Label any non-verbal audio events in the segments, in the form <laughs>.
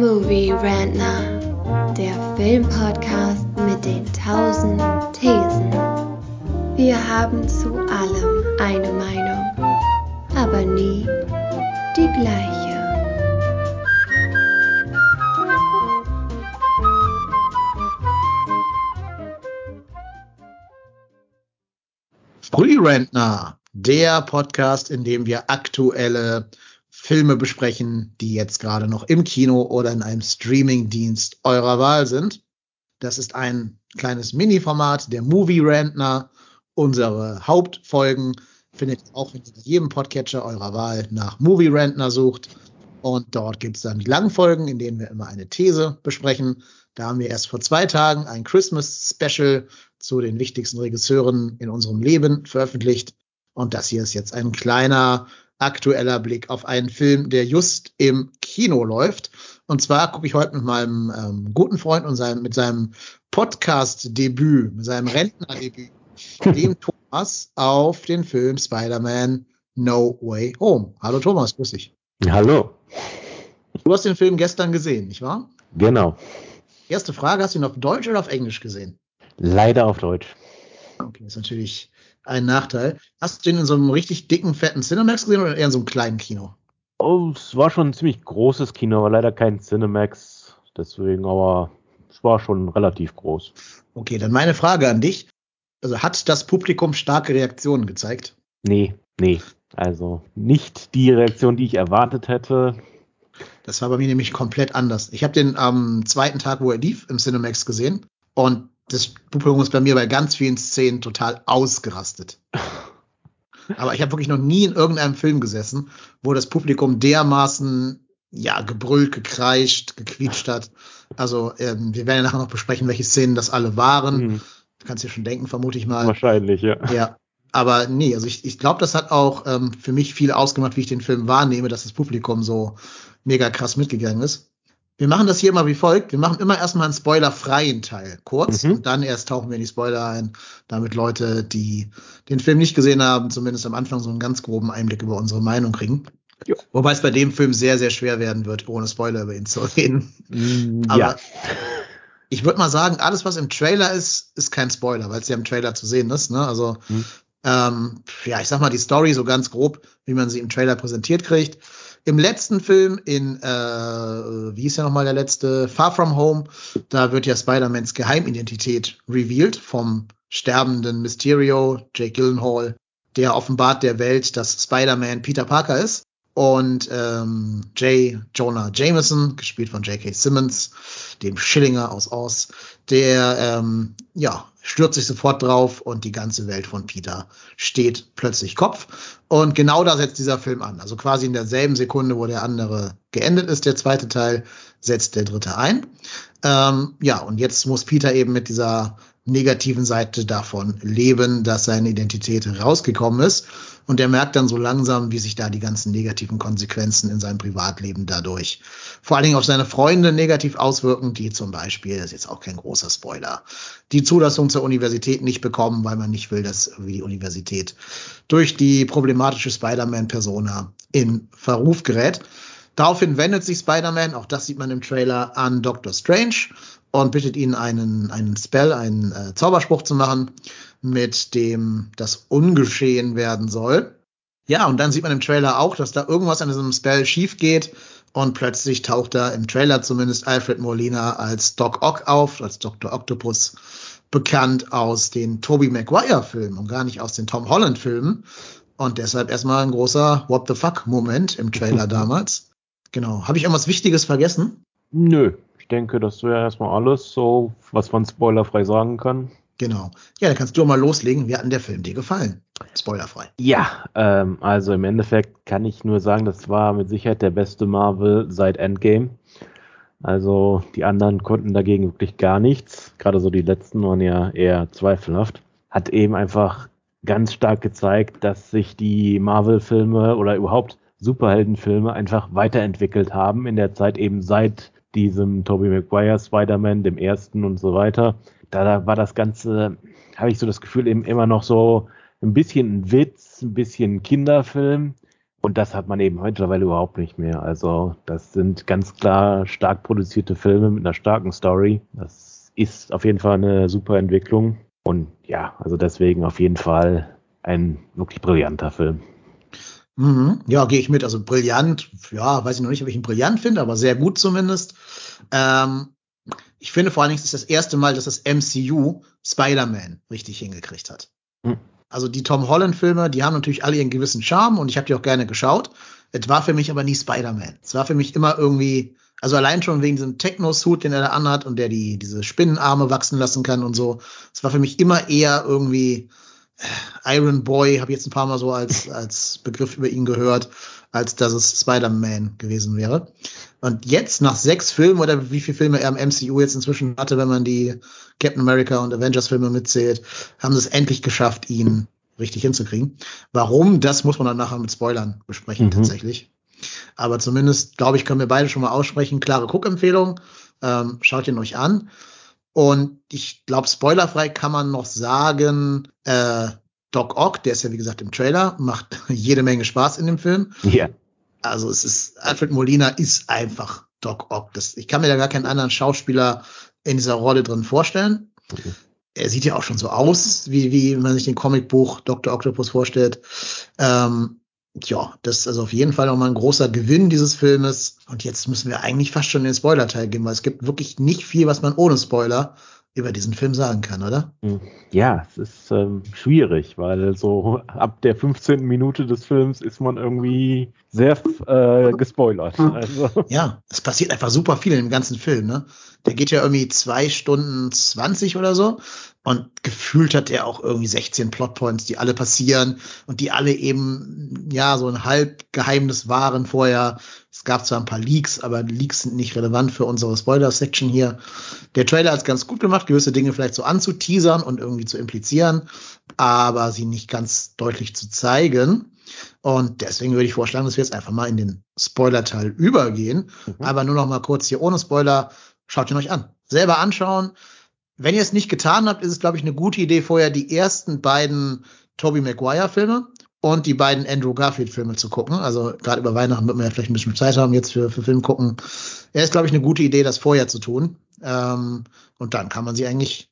Movie Rantner, der Filmpodcast mit den tausend Thesen. Wir haben zu allem eine Meinung, aber nie die gleiche. Frührentner, der Podcast, in dem wir aktuelle Filme besprechen, die jetzt gerade noch im Kino oder in einem Streamingdienst eurer Wahl sind. Das ist ein kleines Mini-Format, der Movie Rantner. Unsere Hauptfolgen findet ihr auch in jedem Podcatcher eurer Wahl nach Movie Rantner sucht. Und dort gibt es dann die langen Folgen, in denen wir immer eine These besprechen. Da haben wir erst vor zwei Tagen ein Christmas Special zu den wichtigsten Regisseuren in unserem Leben veröffentlicht. Und das hier ist jetzt ein kleiner aktueller Blick auf einen Film, der just im Kino läuft. Und zwar gucke ich heute mit meinem ähm, guten Freund und seinem, mit seinem Podcast-Debüt, mit seinem Rentner-Debüt, <laughs> dem Thomas, auf den Film Spider-Man No Way Home. Hallo Thomas, grüß dich. Hallo. Du hast den Film gestern gesehen, nicht wahr? Genau. Erste Frage, hast du ihn auf Deutsch oder auf Englisch gesehen? Leider auf Deutsch. Okay, ist natürlich ein Nachteil. Hast du den in so einem richtig dicken, fetten Cinemax gesehen oder eher in so einem kleinen Kino? Oh, es war schon ein ziemlich großes Kino, aber leider kein Cinemax. Deswegen, aber es war schon relativ groß. Okay, dann meine Frage an dich. Also hat das Publikum starke Reaktionen gezeigt? Nee, nee. Also nicht die Reaktion, die ich erwartet hätte. Das war bei mir nämlich komplett anders. Ich habe den am zweiten Tag, wo er lief, im Cinemax gesehen. Und das Publikum ist bei mir bei ganz vielen Szenen total ausgerastet. Aber ich habe wirklich noch nie in irgendeinem Film gesessen, wo das Publikum dermaßen ja gebrüllt, gekreischt, gequietscht hat. Also ähm, wir werden ja nachher noch besprechen, welche Szenen das alle waren. Mhm. Du kannst dir schon denken, vermute ich mal. Wahrscheinlich, ja. Ja. Aber nee, also ich, ich glaube, das hat auch ähm, für mich viel ausgemacht, wie ich den Film wahrnehme, dass das Publikum so mega krass mitgegangen ist. Wir machen das hier immer wie folgt. Wir machen immer erstmal einen spoilerfreien Teil, kurz, mhm. und dann erst tauchen wir in die Spoiler ein, damit Leute, die den Film nicht gesehen haben, zumindest am Anfang so einen ganz groben Einblick über unsere Meinung kriegen. Jo. Wobei es bei dem Film sehr, sehr schwer werden wird, ohne Spoiler über ihn zu reden. Mm, Aber ja. ich würde mal sagen, alles, was im Trailer ist, ist kein Spoiler, weil es ja im Trailer zu sehen ist. Ne? Also, mhm. ähm, ja, ich sag mal die Story so ganz grob, wie man sie im Trailer präsentiert kriegt. Im letzten Film, in, äh, wie ist ja nochmal der letzte, Far From Home, da wird ja Spider-Mans Geheimidentität revealed vom sterbenden Mysterio, Jake Gyllenhaal. Der offenbart der Welt, dass Spider-Man Peter Parker ist. Und ähm, J. Jonah Jameson, gespielt von J.K. Simmons, dem Schillinger aus Oz, der ähm, ja, stürzt sich sofort drauf und die ganze Welt von Peter steht plötzlich Kopf. Und genau da setzt dieser Film an. Also quasi in derselben Sekunde, wo der andere geendet ist, der zweite Teil, setzt der dritte ein. Ähm, ja, und jetzt muss Peter eben mit dieser negativen Seite davon leben, dass seine Identität rausgekommen ist. Und er merkt dann so langsam, wie sich da die ganzen negativen Konsequenzen in seinem Privatleben dadurch vor allen Dingen auf seine Freunde negativ auswirken, die zum Beispiel, das ist jetzt auch kein großer Spoiler, die Zulassung zur Universität nicht bekommen, weil man nicht will, dass irgendwie die Universität durch die problematische Spider-Man-Persona in Verruf gerät. Daraufhin wendet sich Spider-Man, auch das sieht man im Trailer, an Doctor Strange und bittet ihn, einen, einen Spell, einen äh, Zauberspruch zu machen mit dem das ungeschehen werden soll. Ja, und dann sieht man im Trailer auch, dass da irgendwas an diesem Spell schief geht und plötzlich taucht da im Trailer zumindest Alfred Molina als Doc Ock auf, als Dr. Octopus, bekannt aus den Tobey Maguire Filmen und gar nicht aus den Tom Holland Filmen. Und deshalb erstmal ein großer What the fuck Moment im Trailer <laughs> damals. Genau. Habe ich irgendwas Wichtiges vergessen? Nö, ich denke, das wäre erstmal alles so, was man spoilerfrei sagen kann. Genau. Ja, dann kannst du mal loslegen. Wie hat denn der Film dir gefallen? Spoilerfrei. Ja, ähm, also im Endeffekt kann ich nur sagen, das war mit Sicherheit der beste Marvel seit Endgame. Also die anderen konnten dagegen wirklich gar nichts. Gerade so die letzten waren ja eher zweifelhaft. Hat eben einfach ganz stark gezeigt, dass sich die Marvel-Filme oder überhaupt Superheldenfilme einfach weiterentwickelt haben in der Zeit eben seit diesem Tobey Maguire Spider-Man, dem ersten und so weiter da war das Ganze, habe ich so das Gefühl, eben immer noch so ein bisschen ein Witz, ein bisschen Kinderfilm Und das hat man eben mittlerweile überhaupt nicht mehr. Also das sind ganz klar stark produzierte Filme mit einer starken Story. Das ist auf jeden Fall eine super Entwicklung. Und ja, also deswegen auf jeden Fall ein wirklich brillanter Film. Mhm. Ja, gehe ich mit. Also brillant, ja, weiß ich noch nicht, ob ich ihn brillant finde, aber sehr gut zumindest. Ähm, ich finde vor allen Dingen, es ist das erste Mal, dass das MCU Spider-Man richtig hingekriegt hat. Mhm. Also die Tom Holland-Filme, die haben natürlich alle ihren gewissen Charme und ich habe die auch gerne geschaut. Es war für mich aber nie Spider-Man. Es war für mich immer irgendwie, also allein schon wegen diesem Techno-Suit, den er da anhat und der die diese Spinnenarme wachsen lassen kann und so. Es war für mich immer eher irgendwie äh, Iron Boy, habe ich jetzt ein paar Mal so als als Begriff über ihn gehört, als dass es Spider-Man gewesen wäre. Und jetzt nach sechs Filmen oder wie viele Filme er im MCU jetzt inzwischen hatte, wenn man die Captain America und Avengers Filme mitzählt, haben sie es endlich geschafft, ihn richtig hinzukriegen. Warum? Das muss man dann nachher mit Spoilern besprechen mhm. tatsächlich. Aber zumindest, glaube ich, können wir beide schon mal aussprechen. Klare Guckempfehlung. Ähm, schaut ihn euch an. Und ich glaube, spoilerfrei kann man noch sagen, äh, Doc Ock, der ist ja wie gesagt im Trailer, macht <laughs> jede Menge Spaß in dem Film. Ja. Also es ist, Alfred Molina ist einfach Doc Ock. Das, ich kann mir da gar keinen anderen Schauspieler in dieser Rolle drin vorstellen. Mhm. Er sieht ja auch schon so aus, wie, wie man sich den Comicbuch Dr. Octopus vorstellt. Ähm, ja, das ist also auf jeden Fall nochmal ein großer Gewinn dieses Filmes. Und jetzt müssen wir eigentlich fast schon den Spoiler-Teil geben, weil es gibt wirklich nicht viel, was man ohne Spoiler über diesen Film sagen kann, oder? Hm. Ja, es ist ähm, schwierig, weil so ab der 15. Minute des Films ist man irgendwie sehr äh, gespoilert. Also. Ja, es passiert einfach super viel im ganzen Film, ne? Der geht ja irgendwie zwei Stunden 20 oder so. Und gefühlt hat er auch irgendwie 16 Plotpoints, die alle passieren und die alle eben, ja, so ein Halbgeheimnis waren vorher. Es gab zwar ein paar Leaks, aber Leaks sind nicht relevant für unsere Spoiler-Section hier. Der Trailer hat es ganz gut gemacht, gewisse Dinge vielleicht so anzuteasern und irgendwie zu implizieren, aber sie nicht ganz deutlich zu zeigen. Und deswegen würde ich vorschlagen, dass wir jetzt einfach mal in den Spoiler-Teil übergehen. Mhm. Aber nur noch mal kurz hier ohne Spoiler. Schaut ihn euch an. Selber anschauen wenn ihr es nicht getan habt, ist es, glaube ich, eine gute Idee, vorher die ersten beiden Tobey Maguire-Filme und die beiden Andrew Garfield-Filme zu gucken. Also gerade über Weihnachten wird man ja vielleicht ein bisschen Zeit haben, jetzt für, für Film gucken. Er ist, glaube ich, eine gute Idee, das vorher zu tun. Ähm, und dann kann man sie eigentlich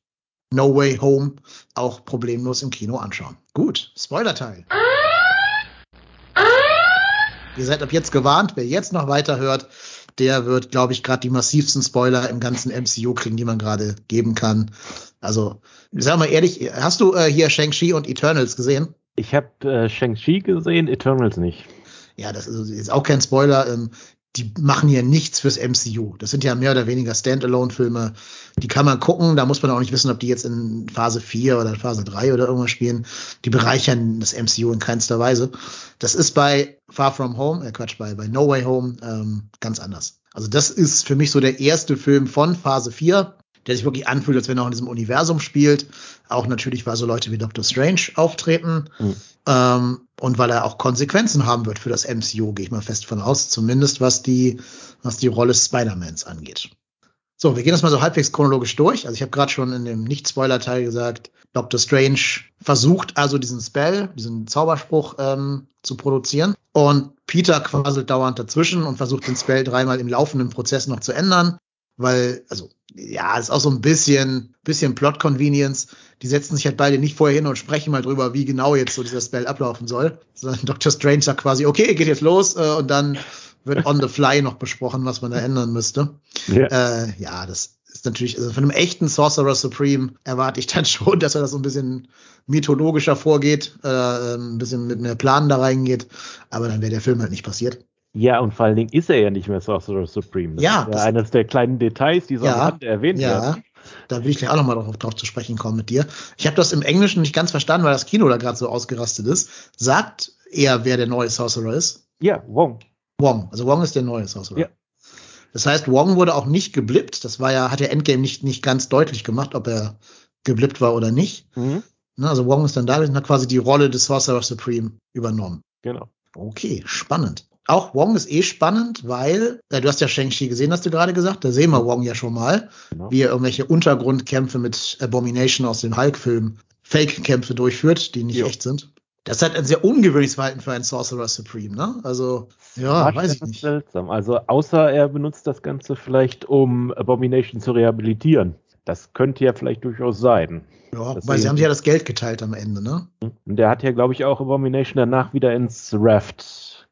No Way Home auch problemlos im Kino anschauen. Gut, Spoiler-Teil. Ihr seid ab jetzt gewarnt, wer jetzt noch weiter hört, der wird, glaube ich, gerade die massivsten Spoiler im ganzen MCU kriegen, die man gerade geben kann. Also, sag mal ehrlich, hast du äh, hier Shang-Chi und Eternals gesehen? Ich habe äh, Shang-Chi gesehen, Eternals nicht. Ja, das ist jetzt auch kein Spoiler. Ähm, die machen hier nichts fürs MCU. Das sind ja mehr oder weniger Standalone-Filme. Die kann man gucken, da muss man auch nicht wissen, ob die jetzt in Phase 4 oder Phase 3 oder irgendwas spielen. Die bereichern das MCU in keinster Weise. Das ist bei Far From Home, äh Quatsch, bei, bei No Way Home ähm, ganz anders. Also das ist für mich so der erste Film von Phase 4, der sich wirklich anfühlt, als wenn er auch in diesem Universum spielt. Auch natürlich, weil so Leute wie Doctor Strange auftreten. Mhm. Ähm, und weil er auch Konsequenzen haben wird für das MCU, gehe ich mal fest von aus, zumindest was die, was die Rolle Spider-Mans angeht. So, wir gehen das mal so halbwegs chronologisch durch. Also ich habe gerade schon in dem Nicht-Spoiler-Teil gesagt, Doctor Strange versucht also diesen Spell, diesen Zauberspruch ähm, zu produzieren. Und Peter quasselt dauernd dazwischen und versucht den Spell dreimal im laufenden Prozess noch zu ändern. Weil, also, ja, ist auch so ein bisschen, bisschen Plot-Convenience. Die setzen sich halt beide nicht vorher hin und sprechen mal drüber, wie genau jetzt so dieser Spell ablaufen soll. Sondern Dr. Strange sagt quasi, okay, geht jetzt los, äh, und dann wird on the fly noch besprochen, was man da ändern müsste. Ja, äh, ja das ist natürlich, also von einem echten Sorcerer Supreme erwarte ich dann <laughs> schon, dass er das so ein bisschen mythologischer vorgeht, äh, ein bisschen mit mehr Plan da reingeht, aber dann wäre der Film halt nicht passiert. Ja, und vor allen Dingen ist er ja nicht mehr Sorcerer Supreme. Das ja. Ist ja eines der kleinen Details, die so ja, erwähnt ja. werden. Da will ich gleich auch nochmal drauf, drauf zu sprechen kommen mit dir. Ich habe das im Englischen nicht ganz verstanden, weil das Kino da gerade so ausgerastet ist. Sagt er, wer der neue Sorcerer ist? Ja, Wong. Wong. Also Wong ist der neue Sorcerer. Ja. Das heißt, Wong wurde auch nicht geblippt. Das war ja, hat der Endgame nicht, nicht ganz deutlich gemacht, ob er geblippt war oder nicht. Mhm. Ne, also Wong ist dann da und hat quasi die Rolle des Sorcerer Supreme übernommen. Genau. Okay, spannend. Auch Wong ist eh spannend, weil, äh, du hast ja Shang-Chi gesehen, hast du gerade gesagt, da sehen wir Wong ja schon mal, genau. wie er irgendwelche Untergrundkämpfe mit Abomination aus dem Hulk-Film, Fake-Kämpfe durchführt, die nicht jo. echt sind Das ist halt ein sehr ungewöhnliches Verhalten für einen Sorcerer Supreme, ne? Also, ja, War weiß ich nicht. Seltsam. Also außer er benutzt das Ganze vielleicht, um Abomination zu rehabilitieren. Das könnte ja vielleicht durchaus sein. Ja, weil sie haben ja das Geld geteilt am Ende, ne? Und der hat ja, glaube ich, auch Abomination danach wieder ins Raft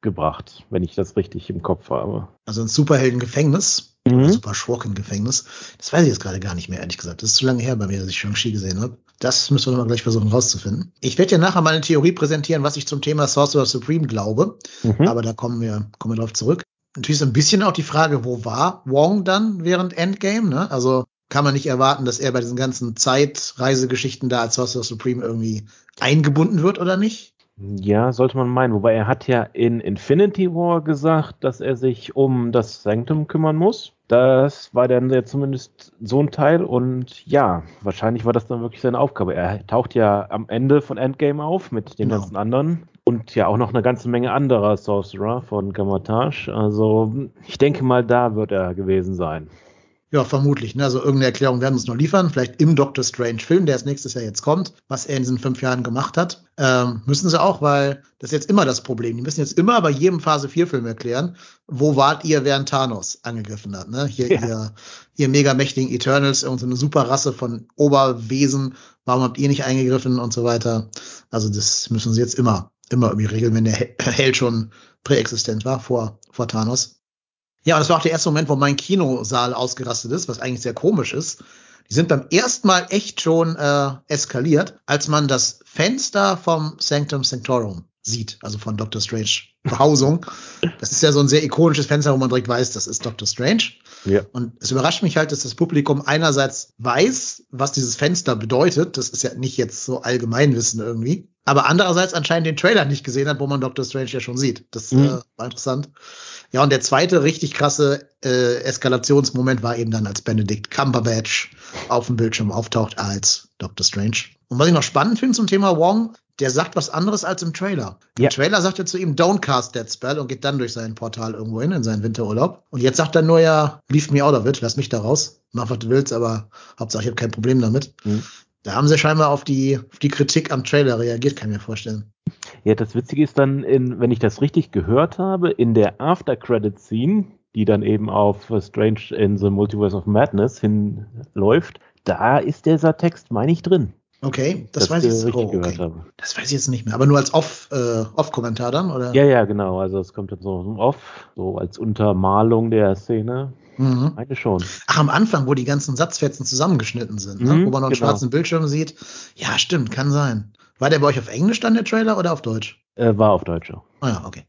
gebracht, wenn ich das richtig im Kopf habe. Also ein Superhelden-Gefängnis. Mhm. Super Schurken-Gefängnis. Das weiß ich jetzt gerade gar nicht mehr, ehrlich gesagt. Das ist zu lange her bei mir, dass ich Shang-Chi gesehen habe. Das müssen wir noch mal gleich versuchen rauszufinden. Ich werde dir nachher mal eine Theorie präsentieren, was ich zum Thema Sorcerer Supreme glaube. Mhm. Aber da kommen wir, kommen wir drauf zurück. Natürlich so ein bisschen auch die Frage, wo war Wong dann während Endgame? Ne? Also kann man nicht erwarten, dass er bei diesen ganzen Zeitreisegeschichten da als Sorcerer Supreme irgendwie eingebunden wird oder nicht? Ja, sollte man meinen. Wobei er hat ja in Infinity War gesagt, dass er sich um das Sanctum kümmern muss. Das war dann ja zumindest so ein Teil. Und ja, wahrscheinlich war das dann wirklich seine Aufgabe. Er taucht ja am Ende von Endgame auf mit den Genau. ganzen anderen. Und ja auch noch eine ganze Menge anderer Sorcerer von Gamatage. Also ich denke mal, da wird er gewesen sein. Ja, vermutlich. Ne? Also irgendeine Erklärung werden wir uns noch liefern. Vielleicht im Doctor Strange Film, der als nächstes Jahr jetzt kommt, was er in diesen fünf Jahren gemacht hat. Ähm, müssen sie auch, weil das ist jetzt immer das Problem. Die müssen jetzt immer bei jedem Phase 4 Film erklären, wo wart ihr, während Thanos angegriffen hat. Ne? Hier Ja. ihr, ihr mega mächtigen Eternals, irgend so eine super Rasse von Oberwesen. Warum habt ihr nicht eingegriffen und so weiter? Also das müssen sie jetzt immer, immer irgendwie regeln, wenn der Hel- Held schon präexistent war vor, vor Thanos. Ja, und das war auch der erste Moment, wo mein Kinosaal ausgerastet ist, was eigentlich sehr komisch ist. Die sind beim ersten Mal echt schon äh, eskaliert, als man das Fenster vom Sanctum Sanctorum sieht, also von Doctor Strange Behausung. Das ist ja so ein sehr ikonisches Fenster, wo man direkt weiß, das ist Doctor Strange. Ja. Und es überrascht mich halt, dass das Publikum einerseits weiß, was dieses Fenster bedeutet. Das ist ja nicht jetzt so Allgemeinwissen irgendwie. Aber andererseits anscheinend den Trailer nicht gesehen hat, wo man Doctor Strange ja schon sieht. Das Mhm. äh, war interessant. Ja, und der zweite richtig krasse äh, Eskalationsmoment war eben dann, als Benedict Cumberbatch auf dem Bildschirm auftaucht als Doctor Strange. Und was ich noch spannend finde zum Thema Wong, der sagt was anderes als im Trailer. Im Ja. Trailer sagt er zu ihm, don't cast that spell und geht dann durch sein Portal irgendwo hin, in seinen Winterurlaub. Und jetzt sagt er nur ja, leave me out of it, lass mich da raus, mach was du willst, aber Hauptsache ich habe kein Problem damit. Mhm. Da haben sie scheinbar auf die, auf die Kritik am Trailer reagiert, kann ich mir vorstellen. Ja, das Witzige ist dann, in, wenn ich das richtig gehört habe, in der After-Credit-Scene, die dann eben auf äh, Strange in the Multiverse of Madness hinläuft, da ist dieser Text, meine ich, drin. Okay, das, weiß ich jetzt. Oh, okay. Das weiß ich jetzt nicht mehr. Aber nur als Off, äh, Off-Kommentar dann, oder? Ja, ja, genau. Also es kommt dann so off, so als Untermalung der Szene. Mhm. Meine schon. Ach, am Anfang, wo die ganzen Satzfetzen zusammengeschnitten sind, ne? Mhm, wo man noch einen genau. schwarzen Bildschirm sieht. Ja, stimmt, kann sein. War der bei euch auf Englisch dann, der Trailer, oder auf Deutsch? Äh, war auf Deutsch auch. Ah ja, okay.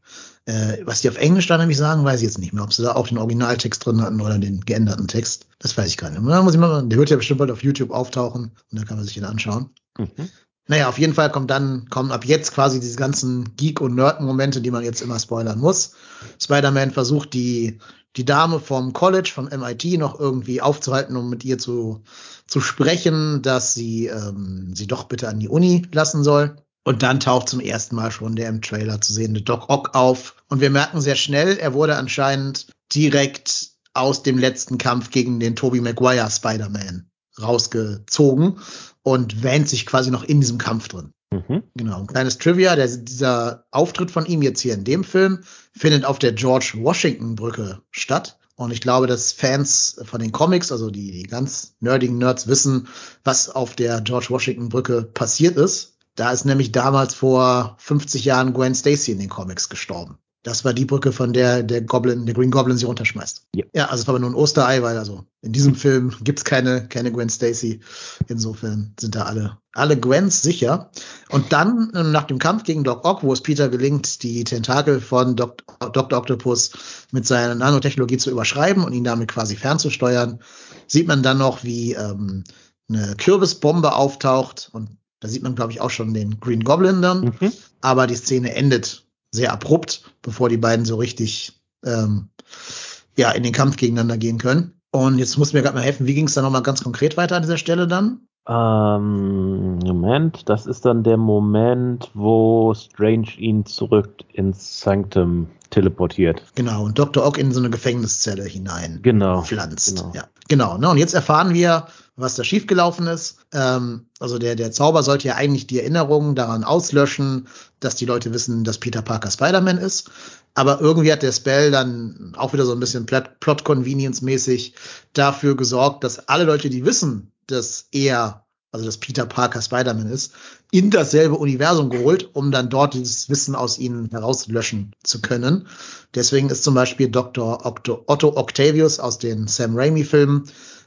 Äh, was die auf Englisch dann nämlich sagen, weiß ich jetzt nicht mehr. Ob sie da auch den Originaltext drin hatten oder den geänderten Text. Das weiß ich gar nicht. Da muss ich mal, der wird ja bestimmt bald auf YouTube auftauchen und dann kann man sich den anschauen. Mhm. Naja, auf jeden Fall kommt dann, kommen ab jetzt quasi diese ganzen Geek- und Nerd-Momente, die man jetzt immer spoilern muss. Spider-Man versucht die, die Dame vom College, vom MIT noch irgendwie aufzuhalten, um mit ihr zu, zu sprechen, dass sie ähm, sie doch bitte an die Uni lassen soll. Und dann taucht zum ersten Mal schon der im Trailer zu sehende Doc Ock auf. Und wir merken sehr schnell, er wurde anscheinend direkt aus dem letzten Kampf gegen den Tobey Maguire Spider-Man rausgezogen und wähnt sich quasi noch in diesem Kampf drin. Mhm. Genau, ein kleines Trivia, der, dieser Auftritt von ihm jetzt hier in dem Film findet auf der George Washington Brücke statt. Und ich glaube, dass Fans von den Comics, also die, die ganz nerdigen Nerds wissen, was auf der George Washington Brücke passiert ist. Da ist nämlich damals vor 50 Jahren Gwen Stacy in den Comics gestorben. Das war die Brücke, von der der Goblin, der Green Goblin sie runterschmeißt. Ja. ja, also es war aber nur ein Osterei, weil also in diesem Film gibt's keine, keine Gwen Stacy. Insofern sind da alle, alle Gwens sicher. Und dann, nach dem Kampf gegen Doc Ock, wo es Peter gelingt, die Tentakel von Doc, Dr. Octopus mit seiner Nanotechnologie zu überschreiben und ihn damit quasi fernzusteuern, sieht man dann noch, wie ähm, eine Kürbisbombe auftaucht. Und da sieht man, glaube ich, auch schon den Green Goblin dann. Mhm. Aber die Szene endet sehr abrupt, bevor die beiden so richtig ähm, ja, in den Kampf gegeneinander gehen können. Und jetzt muss mir gerade mal helfen, wie ging es dann nochmal ganz konkret weiter an dieser Stelle dann? Ähm, Moment, das ist dann der Moment, wo Strange ihn zurück ins Sanctum teleportiert. Genau, und Dr. Ock in so eine Gefängniszelle hinein Genau. pflanzt. genau. Ja. Genau, ne? Und jetzt erfahren wir, was da schiefgelaufen ist. Ähm, also der, der Zauber sollte ja eigentlich die Erinnerungen daran auslöschen, dass die Leute wissen, dass Peter Parker Spider-Man ist. Aber irgendwie hat der Spell dann auch wieder so ein bisschen Plot-Convenience-mäßig dafür gesorgt, dass alle Leute, die wissen, dass er, also dass Peter Parker Spider-Man ist, in dasselbe Universum geholt, um dann dort dieses Wissen aus ihnen herauslöschen zu können. Deswegen ist zum Beispiel Dr. Otto, Octavius aus den Sam Raimi-Filmen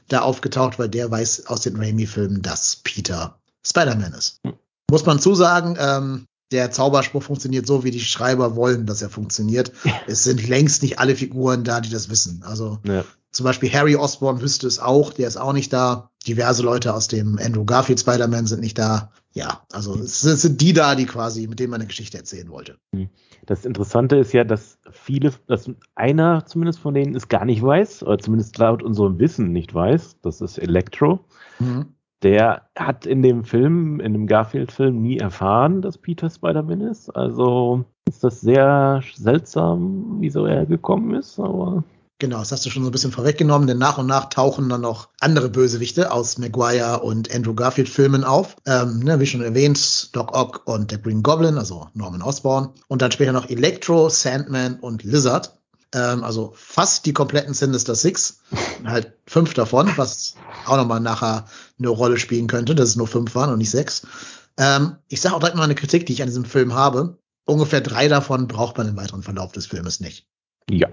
da aufgetaucht, weil der weiß aus den Raimi-Filmen, dass Peter Spider-Man ist. Muss man zusagen, ähm, der Zauberspruch funktioniert so, wie die Schreiber wollen, dass er funktioniert. <laughs> es sind längst nicht alle Figuren da, die das wissen. Also ja. zum Beispiel Harry Osborn wüsste es auch, der ist auch nicht da. Diverse Leute aus dem Andrew Garfield Spider-Man sind nicht da. Ja, also es sind die da, die quasi, mit denen man eine Geschichte erzählen wollte. Hm. Das Interessante ist ja, dass viele, dass einer zumindest von denen es gar nicht weiß, oder zumindest laut unserem Wissen nicht weiß. Das ist Electro. Mhm. Der hat in dem Film, in dem Garfield-Film nie erfahren, dass Peter Spider-Man ist. Also ist das sehr seltsam, wieso er gekommen ist, aber Genau, das hast du schon so ein bisschen vorweggenommen, denn nach und nach tauchen dann noch andere Bösewichte aus Maguire und Andrew Garfield Filmen auf. Ähm, ne, wie schon erwähnt, Doc Ock und der Green Goblin, also Norman Osborn. Und dann später noch Electro, Sandman und Lizard. Ähm, also fast die kompletten Sinister Six. <laughs> halt fünf davon, was auch nochmal nachher eine Rolle spielen könnte, dass es nur fünf waren und nicht sechs. Ähm, ich sage auch direkt mal eine Kritik, die ich an diesem Film habe. Ungefähr drei davon braucht man im weiteren Verlauf des Filmes nicht. Ja,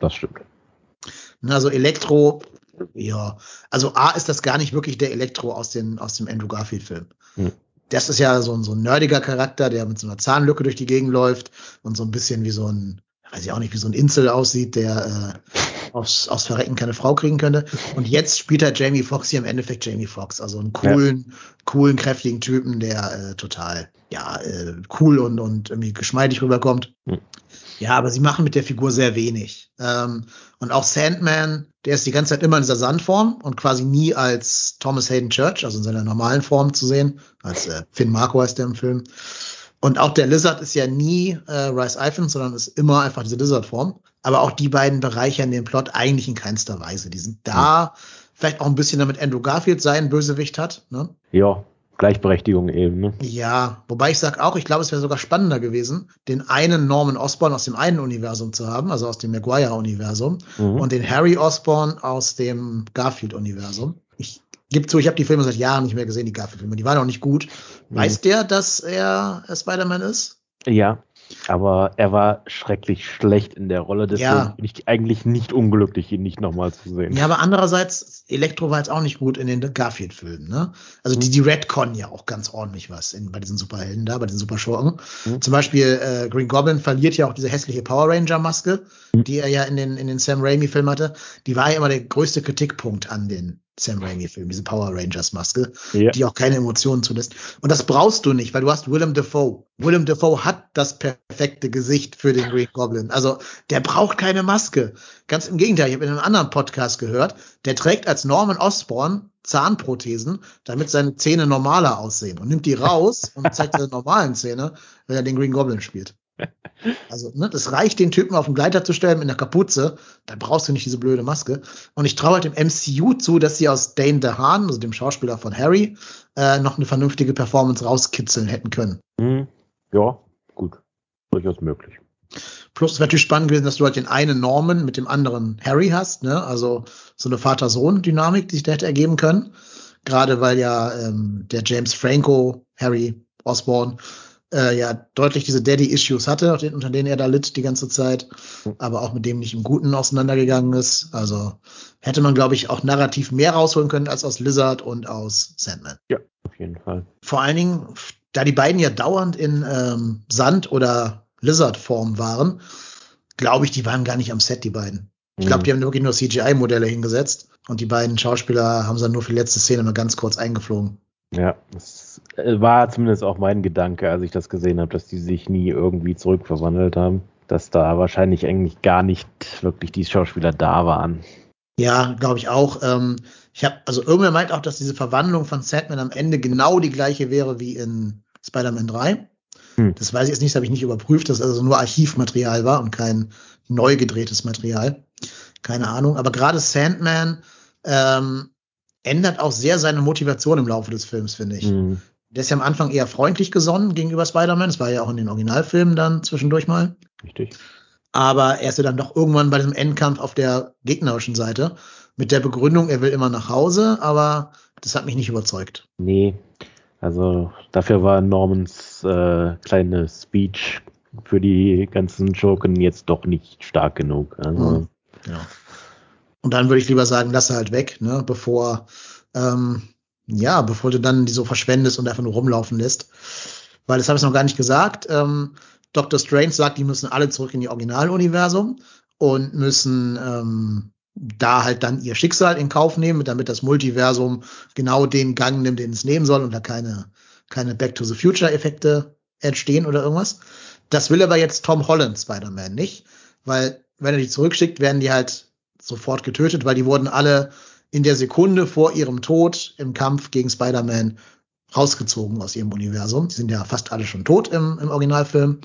das stimmt. Also Elektro, ja, also A ist das gar nicht wirklich der Elektro aus, den, aus dem Andrew Garfield-Film. Hm. Das ist ja so ein, so ein nerdiger Charakter, der mit so einer Zahnlücke durch die Gegend läuft und so ein bisschen wie so ein, weiß ich auch nicht, wie so ein Insel aussieht, der äh, aufs, aufs Verrecken keine Frau kriegen könnte. Und jetzt spielt er Jamie Foxx hier im Endeffekt Jamie Foxx, also einen coolen, ja. coolen, kräftigen Typen, der äh, total, ja, äh, cool und, und irgendwie geschmeidig rüberkommt. Hm. Ja, aber sie machen mit der Figur sehr wenig. Ähm, und auch Sandman, der ist die ganze Zeit immer in dieser Sandform und quasi nie als Thomas Hayden Church, also in seiner normalen Form zu sehen. Als äh, Finn Marco heißt der im Film. Und auch der Lizard ist ja nie äh, Rice Iphans, sondern ist immer einfach diese Lizard-Form. Aber auch die beiden bereichern den Plot eigentlich in keinster Weise. Die sind da, mhm. vielleicht auch ein bisschen damit Andrew Garfield seinen Bösewicht hat. Ne? Ja, Gleichberechtigung eben. Ne? Ja, wobei ich sage auch, ich glaube, es wäre sogar spannender gewesen, den einen Norman Osborn aus dem einen Universum zu haben, also aus dem Maguire-Universum, mhm. und den Harry Osborn aus dem Garfield-Universum. Ich gebe zu, ich habe die Filme seit Jahren nicht mehr gesehen, die Garfield-Filme. Die waren auch nicht gut. Mhm. Weiß der, dass er Spider-Man ist? Ja, aber er war schrecklich schlecht in der Rolle, deswegen ja. bin ich eigentlich nicht unglücklich, ihn nicht nochmal zu sehen. Ja, aber andererseits, Elektro war jetzt auch nicht gut in den Garfield-Filmen, ne? Also die, die Redcon ja auch ganz ordentlich was in, bei diesen Superhelden da, bei den Superschurken. Mhm. Zum Beispiel äh, Green Goblin verliert ja auch diese hässliche Power Ranger-Maske, mhm. die er ja in den, in den Sam Raimi-Filmen hatte. Die war ja immer der größte Kritikpunkt an den Sam Raimi-Film, diese Power Rangers-Maske, ja. die auch keine Emotionen zulässt. Und das brauchst du nicht, weil du hast Willem Dafoe. Willem Dafoe hat das perfekte Gesicht für den Green Goblin. Also der braucht keine Maske. Ganz im Gegenteil, ich habe in einem anderen Podcast gehört, der trägt als Norman Osborn Zahnprothesen, damit seine Zähne normaler aussehen und nimmt die raus und zeigt seine normalen Zähne, wenn er den Green Goblin spielt. Also, ne, das reicht, den Typen auf den Gleiter zu stellen mit einer Kapuze. Dann brauchst du nicht diese blöde Maske. Und ich traue halt dem MCU zu, dass sie aus Dane DeHaan, also dem Schauspieler von Harry, äh, noch eine vernünftige Performance rauskitzeln hätten können. Mhm. Ja, gut. Durchaus möglich. Plus es wäre natürlich spannend gewesen, dass du halt den einen Norman mit dem anderen Harry hast, ne? Also so eine Vater-Sohn-Dynamik, die sich da hätte ergeben können. Gerade weil ja ähm, der James Franco, Harry Osborne, äh, ja deutlich diese Daddy-Issues hatte, unter denen er da litt die ganze Zeit, aber auch mit dem nicht im Guten auseinandergegangen ist. Also hätte man, glaube ich, auch narrativ mehr rausholen können als aus Lizard und aus Sandman. Ja, auf jeden Fall. Vor allen Dingen, da die beiden ja dauernd in ähm, Sand- oder Lizard-Form waren, glaube ich, die waren gar nicht am Set, die beiden. Ich glaube, mhm. die haben wirklich nur CGI-Modelle hingesetzt und die beiden Schauspieler haben sie dann nur für die letzte Szene mal ganz kurz eingeflogen. Ja, das war zumindest auch mein Gedanke, als ich das gesehen habe, dass die sich nie irgendwie zurückverwandelt haben. Dass da wahrscheinlich eigentlich gar nicht wirklich die Schauspieler da waren. Ja, glaube ich auch. Ähm, ich habe, also irgendwer meint auch, dass diese Verwandlung von Sandman am Ende genau die gleiche wäre wie in Spider-Man 3. Hm. Das weiß ich jetzt nicht, das habe ich nicht überprüft, dass also nur Archivmaterial war und kein neu gedrehtes Material. Keine Ahnung. Aber gerade Sandman ähm, ändert auch sehr seine Motivation im Laufe des Films, finde ich. Mhm. Der ist ja am Anfang eher freundlich gesonnen gegenüber Spider-Man. Das war ja auch in den Originalfilmen dann zwischendurch mal. Richtig. Aber er ist ja dann doch irgendwann bei diesem Endkampf auf der gegnerischen Seite mit der Begründung, er will immer nach Hause, aber das hat mich nicht überzeugt. Nee, also dafür war Normans äh, kleine Speech für die ganzen Schurken jetzt doch nicht stark genug. Also. Mhm. Ja. Und dann würde ich lieber sagen, lass er halt weg, ne, bevor, ähm, ja, bevor du dann die so verschwendest und einfach nur rumlaufen lässt. Weil das habe ich noch gar nicht gesagt. Ähm, Dr. Strange sagt, die müssen alle zurück in die Originaluniversum und müssen ähm, da halt dann ihr Schicksal in Kauf nehmen, damit das Multiversum genau den Gang nimmt, den es nehmen soll und da keine, keine Back to the Future Effekte entstehen oder irgendwas. Das will aber jetzt Tom Holland Spider-Man nicht, weil wenn er die zurückschickt, werden die halt sofort getötet, weil die wurden alle in der Sekunde vor ihrem Tod im Kampf gegen Spider-Man rausgezogen aus ihrem Universum. Die sind ja fast alle schon tot im, im Originalfilm.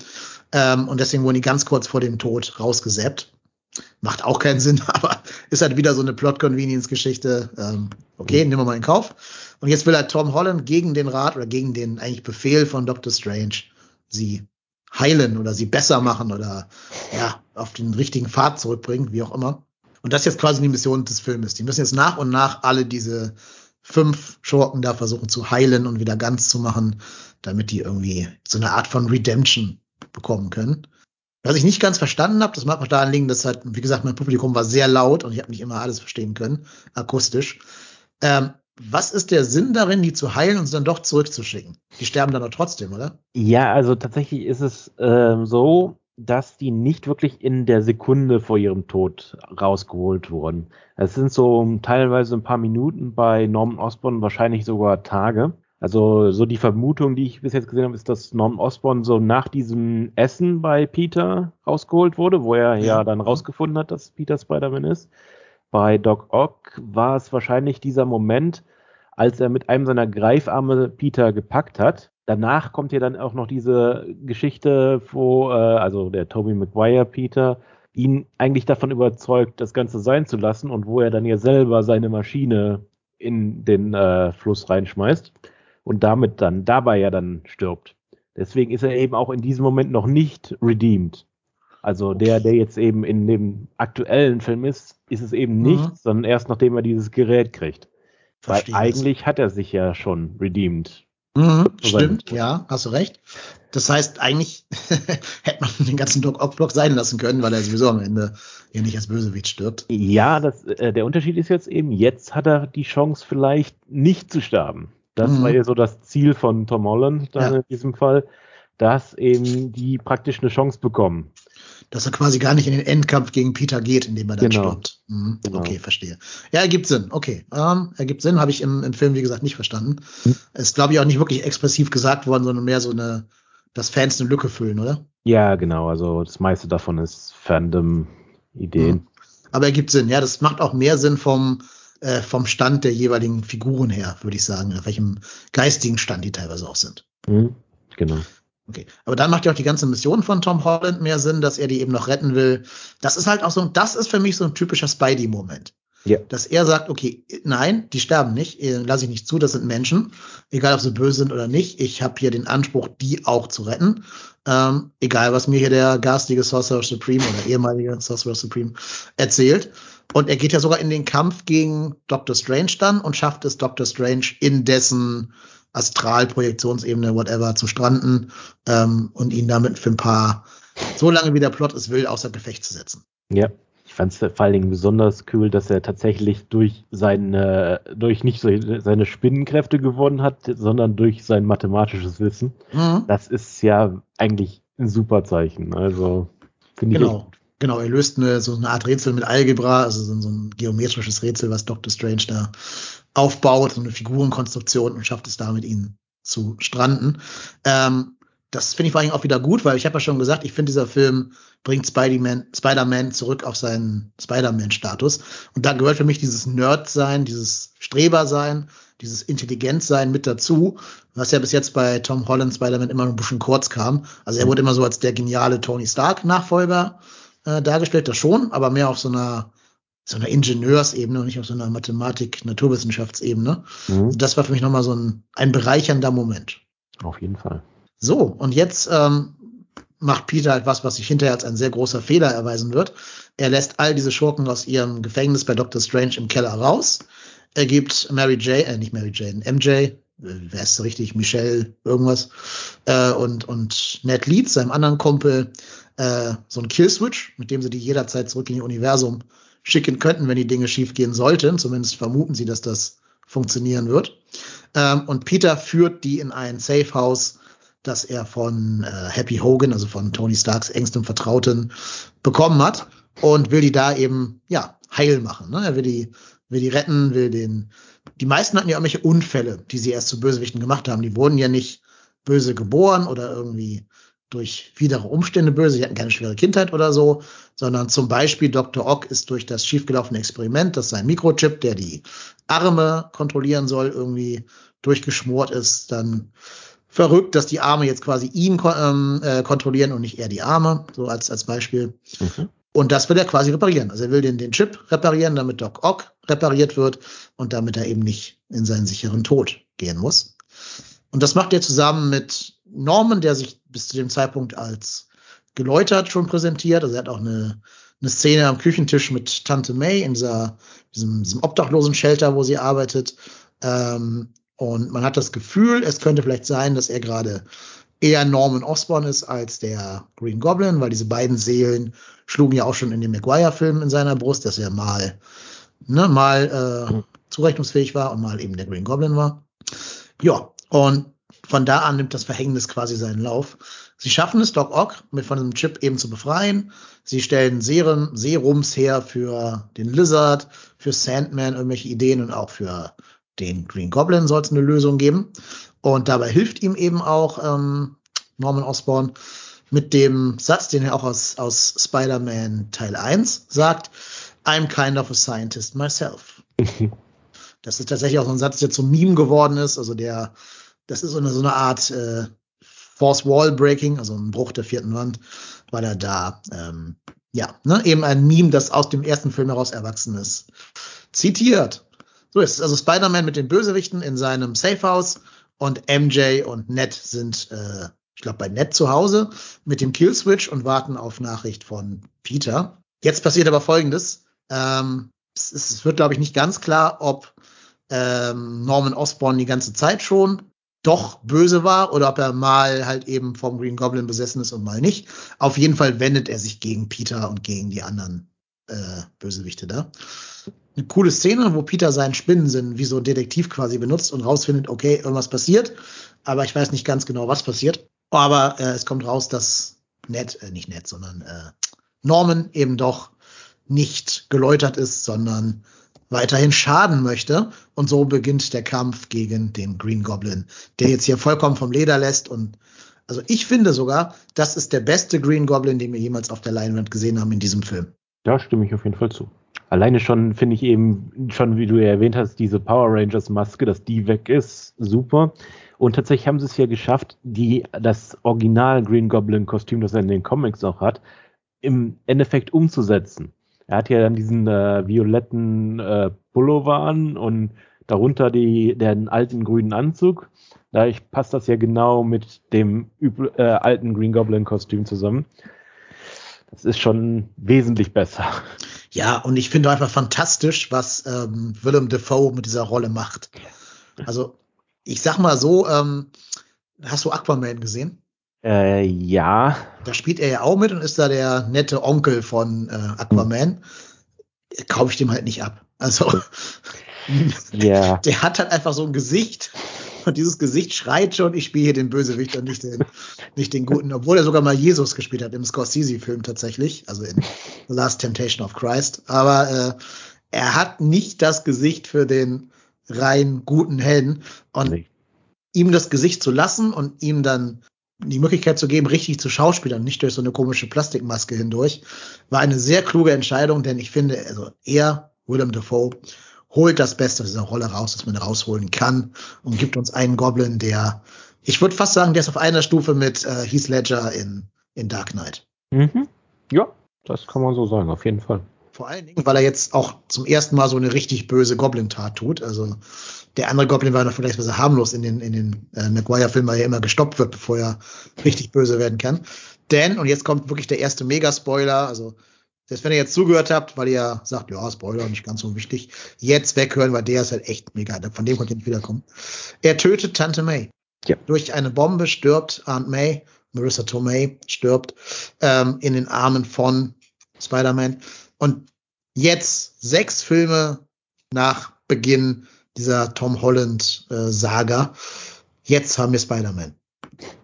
Ähm, und deswegen wurden die ganz kurz vor dem Tod rausgesäppt. Macht auch keinen Sinn, <laughs> aber ist halt wieder so eine Plot-Convenience-Geschichte. Ähm, okay, nehmen wir mal in Kauf. Und jetzt will halt Tom Holland gegen den Rat oder gegen den eigentlich Befehl von Doctor Strange sie heilen oder sie besser machen oder ja, auf den richtigen Pfad zurückbringen, wie auch immer. Und das ist jetzt quasi die Mission des Filmes. Die müssen jetzt nach und nach alle diese fünf Schurken da versuchen zu heilen und wieder ganz zu machen, damit die irgendwie so eine Art von Redemption bekommen können. Was ich nicht ganz verstanden habe, das mag auch daran liegen, dass halt, wie gesagt, mein Publikum war sehr laut und ich habe nicht immer alles verstehen können, akustisch. Ähm, was ist der Sinn darin, die zu heilen und sie dann doch zurückzuschicken? Die sterben dann doch trotzdem, oder? Ja, also tatsächlich ist es ähm, so, dass die nicht wirklich in der Sekunde vor ihrem Tod rausgeholt wurden. Es sind so teilweise ein paar Minuten bei Norman Osborn, wahrscheinlich sogar Tage. Also so die Vermutung, die ich bis jetzt gesehen habe, ist, dass Norman Osborn so nach diesem Essen bei Peter rausgeholt wurde, wo er ja, ja dann rausgefunden hat, dass Peter Spider-Man ist. Bei Doc Ock war es wahrscheinlich dieser Moment, als er mit einem seiner Greifarme Peter gepackt hat danach kommt ja dann auch noch diese Geschichte, wo, äh, also der Toby Maguire Peter ihn eigentlich davon überzeugt, das Ganze sein zu lassen und wo er dann ja selber seine Maschine in den äh, Fluss reinschmeißt und damit dann dabei ja dann stirbt. Deswegen ist er eben auch in diesem Moment noch nicht redeemed. Also der, der jetzt eben in dem aktuellen Film ist, ist es eben nicht, mhm. sondern erst nachdem er dieses Gerät kriegt. Verstehe Weil eigentlich das. hat er sich ja schon redeemed. Mhm, stimmt, ja, hast du recht. Das heißt, eigentlich <laughs> hätte man den ganzen Doc Ock-Block sein lassen können, weil er sowieso am Ende ja nicht als Bösewicht stirbt. Ja, das, äh, der Unterschied ist jetzt eben, jetzt hat er die Chance vielleicht nicht zu sterben. Das mhm. war ja so das Ziel von Tom Holland dann ja. in diesem Fall, dass eben die praktisch eine Chance bekommen dass er quasi gar nicht in den Endkampf gegen Peter geht, indem er dann genau. stirbt. Mhm. Genau. Okay, verstehe. Ja, ergibt Sinn. Okay, ähm, ergibt Sinn. Habe ich im, im Film, wie gesagt, nicht verstanden. Mhm. Ist, glaube ich, auch nicht wirklich expressiv gesagt worden, sondern mehr so eine, dass Fans eine Lücke füllen, oder? Ja, genau. Also das meiste davon ist Fandom-Ideen. Mhm. Aber ergibt Sinn. Ja, das macht auch mehr Sinn vom, äh, vom Stand der jeweiligen Figuren her, würde ich sagen, auf welchem geistigen Stand die teilweise auch sind. Mhm. Genau. Okay. Aber dann macht ja auch die ganze Mission von Tom Holland mehr Sinn, dass er die eben noch retten will. Das ist halt auch so, das ist für mich so ein typischer Spidey-Moment. Ja. Dass er sagt, okay, nein, die sterben nicht, äh, lasse ich nicht zu, das sind Menschen, egal ob sie böse sind oder nicht. Ich habe hier den Anspruch, die auch zu retten. Ähm, egal, was mir hier der garstige Sorcerer Supreme oder ehemalige Sorcerer Supreme erzählt. Und er geht ja sogar in den Kampf gegen Doctor Strange dann und schafft es Doctor Strange in dessen Astralprojektionsebene, whatever, zu stranden ähm, und ihn damit für ein paar, so lange wie der Plot es will, außer Gefecht zu setzen. Ja, ich fand es vor allen Dingen besonders cool, dass er tatsächlich durch seine, durch nicht seine Spinnenkräfte gewonnen hat, sondern durch sein mathematisches Wissen. Mhm. Das ist ja eigentlich ein super Zeichen. Also finde ich. Genau. Genau, er löst eine, so eine Art Rätsel mit Algebra, also so, so ein geometrisches Rätsel, was Dr. Strange da aufbaut, so eine Figurenkonstruktion und schafft es damit, ihn zu stranden. Ähm, das finde ich vor allem auch wieder gut, weil ich habe ja schon gesagt, ich finde, dieser Film bringt Spider-Man Spider zurück auf seinen Spider-Man-Status. Und da gehört für mich dieses Nerd-Sein, dieses Streber-Sein, dieses Intelligenz-Sein mit dazu, was ja bis jetzt bei Tom Holland Spider-Man immer ein bisschen kurz kam. Also er wurde immer so als der geniale Tony Stark-Nachfolger äh, dargestellt, das schon, aber mehr auf so einer so einer Ingenieursebene und nicht auf so einer Mathematik-Naturwissenschaftsebene. Mhm. Also das war für mich nochmal so ein, ein bereichernder Moment. Auf jeden Fall. So, und jetzt ähm, macht Peter halt was, was sich hinterher als ein sehr großer Fehler erweisen wird. Er lässt all diese Schurken aus ihrem Gefängnis bei Dr. Strange im Keller raus. Er gibt Mary Jane, äh, nicht Mary Jane, MJ, äh, wer ist richtig, Michelle, irgendwas, äh, und, und Ned Leeds, seinem anderen Kumpel, äh, so ein Killswitch, mit dem sie die jederzeit zurück in ihr Universum schicken könnten, wenn die Dinge schiefgehen sollten. Zumindest vermuten sie, dass das funktionieren wird. Ähm, und Peter führt die in ein Safe House, das er von äh, Happy Hogan, also von Tony Starks engstem Vertrauten, bekommen hat und will die da eben ja heil machen. Ne? Er will die, will die retten, will den. Die meisten hatten ja irgendwelche Unfälle, die sie erst zu Bösewichten gemacht haben. Die wurden ja nicht böse geboren oder irgendwie durch widere Umstände böse, sie hatten keine schwere Kindheit oder so, sondern zum Beispiel Dr. Ock ist durch das schiefgelaufene Experiment, dass sein Mikrochip, der die Arme kontrollieren soll, irgendwie durchgeschmort ist, dann verrückt, dass die Arme jetzt quasi ihn ähm, äh, kontrollieren und nicht er die Arme, so als, als Beispiel. Mhm. Und das will er quasi reparieren. Also er will den, den Chip reparieren, damit Doc Ock repariert wird und damit er eben nicht in seinen sicheren Tod gehen muss. Und das macht er zusammen mit Norman, der sich bis zu dem Zeitpunkt als geläutert schon präsentiert. Also er hat auch eine, eine Szene am Küchentisch mit Tante May in dieser, diesem, diesem obdachlosen Shelter, wo sie arbeitet. Ähm, und man hat das Gefühl, es könnte vielleicht sein, dass er gerade eher Norman Osborn ist als der Green Goblin, weil diese beiden Seelen schlugen ja auch schon in den Maguire-Filmen in seiner Brust, dass er mal, ne, mal äh, zurechnungsfähig war und mal eben der Green Goblin war. Ja, und von da an nimmt das Verhängnis quasi seinen Lauf. Sie schaffen es, Doc Ock mit von einem Chip eben zu befreien. Sie stellen Serum, Serums her für den Lizard, für Sandman, irgendwelche Ideen und auch für den Green Goblin soll es eine Lösung geben. Und dabei hilft ihm eben auch ähm, Norman Osborn mit dem Satz, den er auch aus, aus Spider-Man Teil 1 sagt, I'm kind of a scientist myself. <laughs> das ist tatsächlich auch so ein Satz, der zum Meme geworden ist, also der das ist so eine, so eine Art äh, Force Wall Breaking, also ein Bruch der vierten Wand, weil er da ähm, ja ne, eben ein Meme, das aus dem ersten Film heraus erwachsen ist, zitiert. So ist es. Also Spider-Man mit den Bösewichten in seinem Safehouse und MJ und Ned sind, äh, ich glaube, bei Ned zu Hause mit dem Killswitch und warten auf Nachricht von Peter. Jetzt passiert aber Folgendes. Ähm, es, es wird, glaube ich, nicht ganz klar, ob ähm, Norman Osborn die ganze Zeit schon doch böse war oder ob er mal halt eben vom Green Goblin besessen ist und mal nicht. Auf jeden Fall wendet er sich gegen Peter und gegen die anderen äh, Bösewichte da. Eine coole Szene, wo Peter seinen Spinnensinn wie so ein Detektiv quasi benutzt und rausfindet, okay, irgendwas passiert, aber ich weiß nicht ganz genau, was passiert. Aber äh, es kommt raus, dass Ned, äh, nicht Ned, sondern äh, Norman eben doch nicht geläutert ist, sondern weiterhin schaden möchte. Und so beginnt der Kampf gegen den Green Goblin, der jetzt hier vollkommen vom Leder lässt. Und also ich finde sogar, das ist der beste Green Goblin, den wir jemals auf der Leinwand gesehen haben in diesem Film. Da stimme ich auf jeden Fall zu. Alleine schon finde ich eben, schon wie du ja erwähnt hast, diese Power Rangers Maske, dass die weg ist, super. Und tatsächlich haben sie es ja geschafft, die, das Original Green Goblin Kostüm, das er in den Comics auch hat, im Endeffekt umzusetzen. Er hat ja dann diesen äh, violetten äh, Pullover an und darunter die, den alten grünen Anzug. Da passt das ja genau mit dem äh, alten Green Goblin Kostüm zusammen. Das ist schon wesentlich besser. Ja, und ich finde einfach fantastisch, was ähm, Willem Dafoe mit dieser Rolle macht. Also, ich sag mal so, ähm, hast du Aquaman gesehen? Äh, ja. Da spielt er ja auch mit und ist da der nette Onkel von äh, Aquaman. Kaufe ich dem halt nicht ab. Also, <laughs> ja. <laughs> der hat halt einfach so ein Gesicht. Und dieses Gesicht schreit schon, ich spiele hier den Bösewicht und nicht den, nicht den Guten. Obwohl er sogar mal Jesus gespielt hat im Scorsese-Film tatsächlich. Also in The Last Temptation of Christ. Aber äh, er hat nicht das Gesicht für den rein guten Helden. Und nee. ihm das Gesicht zu lassen und ihm dann die Möglichkeit zu geben, richtig zu schauspielern, nicht durch so eine komische Plastikmaske hindurch, war eine sehr kluge Entscheidung, denn ich finde, also er, Willem Dafoe, holt das Beste aus dieser Rolle raus, das man rausholen kann und gibt uns einen Goblin, der, ich würde fast sagen, der ist auf einer Stufe mit äh, Heath Ledger in, in Dark Knight. Mhm. Ja, das kann man so sagen, auf jeden Fall. Vor allen Dingen, weil er jetzt auch zum ersten Mal so eine richtig böse Goblin-Tat tut. Also der andere Goblin war noch bisschen harmlos in den, in den äh, Maguire-Filmen, weil er immer gestoppt wird, bevor er richtig böse werden kann. Denn, und jetzt kommt wirklich der erste Mega-Spoiler, also selbst wenn ihr jetzt zugehört habt, weil ihr sagt, ja, Spoiler, nicht ganz so wichtig, jetzt weghören, weil der ist halt echt mega. Von dem könnt ihr nicht wiederkommen. Er tötet Tante May. Ja. Durch eine Bombe stirbt Aunt May, Marissa Tomei stirbt ähm, in den Armen von Spider-Man. Und jetzt, sechs Filme nach Beginn dieser Tom Holland-Saga, äh, jetzt haben wir Spider-Man.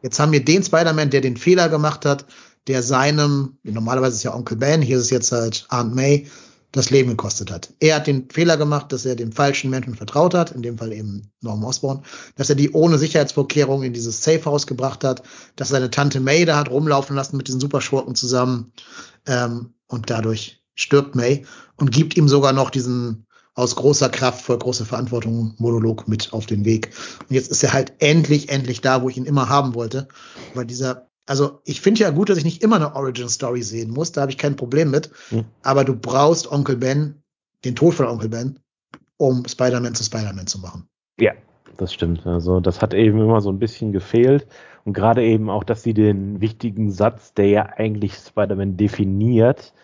Jetzt haben wir den Spider-Man, der den Fehler gemacht hat, der seinem, normalerweise ist ja Onkel Ben, hier ist es jetzt halt Aunt May, das Leben gekostet hat. Er hat den Fehler gemacht, dass er den falschen Menschen vertraut hat, in dem Fall eben Norman Osborn, dass er die ohne Sicherheitsvorkehrung in dieses Safehouse gebracht hat, dass seine Tante May da hat rumlaufen lassen mit diesen Superschurken zusammen ähm, und dadurch stirbt May und gibt ihm sogar noch diesen aus großer Kraft voll große Verantwortung Monolog mit auf den Weg. Und jetzt ist er halt endlich, endlich da, wo ich ihn immer haben wollte, weil dieser also ich finde ja gut, dass ich nicht immer eine Origin Story sehen muss, da habe ich kein Problem mit. Mhm. Aber du brauchst Onkel Ben, den Tod von Onkel Ben, um Spider-Man zu Spider-Man zu machen. Ja, das stimmt. Also das hat eben immer so ein bisschen gefehlt. Und gerade eben auch, dass sie den wichtigen Satz, der ja eigentlich Spider-Man definiert,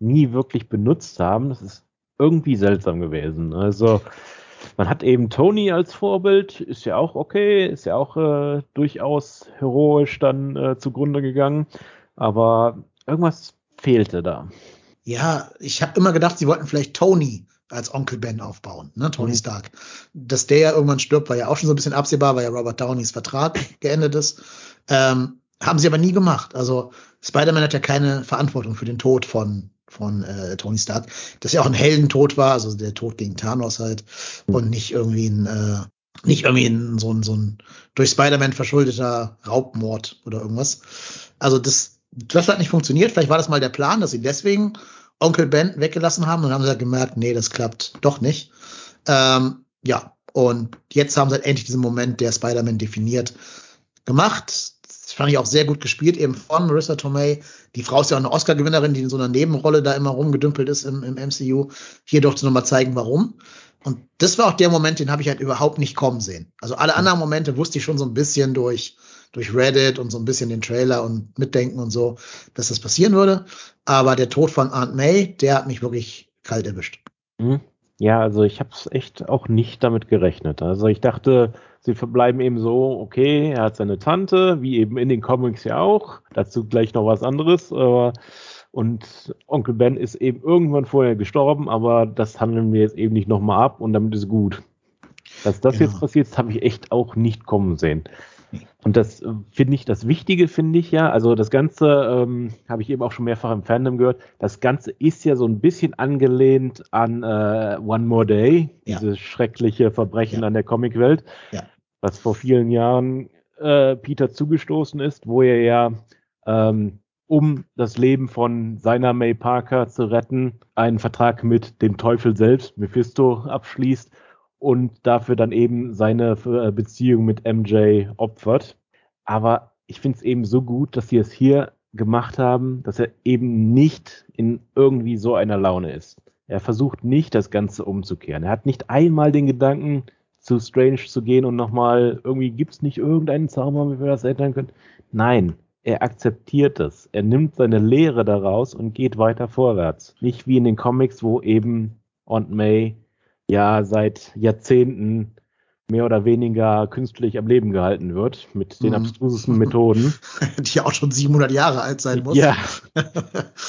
nie wirklich benutzt haben. Das ist irgendwie seltsam gewesen. Also man hat eben Tony als Vorbild, ist ja auch okay, ist ja auch äh, durchaus heroisch dann äh, zugrunde gegangen, aber irgendwas fehlte da. Ja, ich habe immer gedacht, sie wollten vielleicht Tony als Onkel Ben aufbauen, ne, Tony mhm. Stark. Dass der ja irgendwann stirbt, war ja auch schon so ein bisschen absehbar, weil ja Robert Downeys Vertrag geendet ist. Ähm, haben sie aber nie gemacht. Also Spider-Man hat ja keine Verantwortung für den Tod von von äh, Tony Stark, dass ja auch ein Heldentod war, also der Tod gegen Thanos halt mhm. und nicht irgendwie ein äh, nicht irgendwie ein, so ein so ein durch Spider-Man verschuldeter Raubmord oder irgendwas. Also das das hat nicht funktioniert. Vielleicht war das mal der Plan, dass sie deswegen Onkel Ben weggelassen haben und dann haben sie halt gemerkt, nee, das klappt doch nicht. Ähm, ja, und jetzt haben sie halt endlich diesen Moment, der Spider-Man definiert, gemacht fand ich auch sehr gut gespielt, eben von Marissa Tomei. Die Frau ist ja auch eine Oscar-Gewinnerin, die in so einer Nebenrolle da immer rumgedümpelt ist im, im MCU. Hier durfte nochmal zeigen, warum. Und das war auch der Moment, den habe ich halt überhaupt nicht kommen sehen. Also alle anderen Momente wusste ich schon so ein bisschen durch, durch Reddit und so ein bisschen den Trailer und Mitdenken und so, dass das passieren würde. Aber der Tod von Aunt May, der hat mich wirklich kalt erwischt. Mhm. Ja, also ich habe es echt auch nicht damit gerechnet. Also ich dachte, sie verbleiben eben so, okay, er hat seine Tante, wie eben in den Comics ja auch. Dazu gleich noch was anderes. Aber, und Onkel Ben ist eben irgendwann vorher gestorben, aber das handeln wir jetzt eben nicht nochmal ab und damit ist gut. Dass das ja. jetzt passiert, habe ich echt auch nicht kommen sehen. Und das äh, finde ich, das Wichtige finde ich ja, also das Ganze ähm, habe ich eben auch schon mehrfach im Fandom gehört, das Ganze ist ja so ein bisschen angelehnt an äh, One More Day, ja. dieses schreckliche Verbrechen ja. an der Comicwelt, ja. was vor vielen Jahren äh, Peter zugestoßen ist, wo er ja ähm, um das Leben von seiner May Parker zu retten, einen Vertrag mit dem Teufel selbst, Mephisto, abschließt und dafür dann eben seine äh, Beziehung mit MJ opfert. Aber ich finde es eben so gut, dass sie es hier gemacht haben, dass er eben nicht in irgendwie so einer Laune ist. Er versucht nicht, das Ganze umzukehren. Er hat nicht einmal den Gedanken, zu Strange zu gehen und nochmal, irgendwie gibt es nicht irgendeinen Zauber, wie wir das ändern können. Nein, er akzeptiert es. Er nimmt seine Lehre daraus und geht weiter vorwärts. Nicht wie in den Comics, wo eben Aunt May ja seit Jahrzehnten mehr oder weniger künstlich am Leben gehalten wird mit den mhm. abstrusesten <laughs> Methoden. Die auch schon 700 Jahre alt sein muss. Ja. <laughs>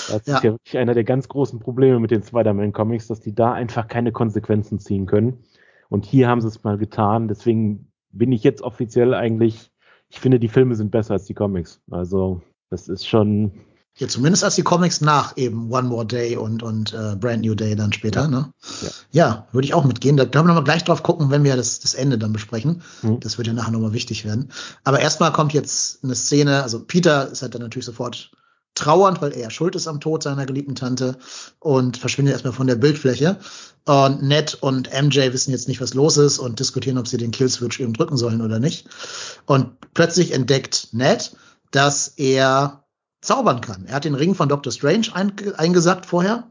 Das ist ja. ja wirklich einer der ganz großen Probleme mit den Spider-Man-Comics, dass die da einfach keine Konsequenzen ziehen können. Und hier haben sie es mal getan. Deswegen bin ich jetzt offiziell eigentlich, ich finde, die Filme sind besser als die Comics. Also, das ist schon ja, zumindest als die Comics nach eben One More Day und, und äh, Brand New Day dann später, ja. ne? Ja, ja würde ich auch mitgehen. Da können wir nochmal gleich drauf gucken, wenn wir das, das Ende dann besprechen. Mhm. Das wird ja nachher nochmal wichtig werden. Aber erstmal kommt jetzt eine Szene, also Peter ist halt dann natürlich sofort trauernd, weil er schuld ist am Tod seiner geliebten Tante und verschwindet erstmal von der Bildfläche. Und Ned und MJ wissen jetzt nicht, was los ist und diskutieren, ob sie den Killswitch eben drücken sollen oder nicht. Und plötzlich entdeckt Ned, dass er zaubern kann. Er hat den Ring von Dr. Strange eingesackt vorher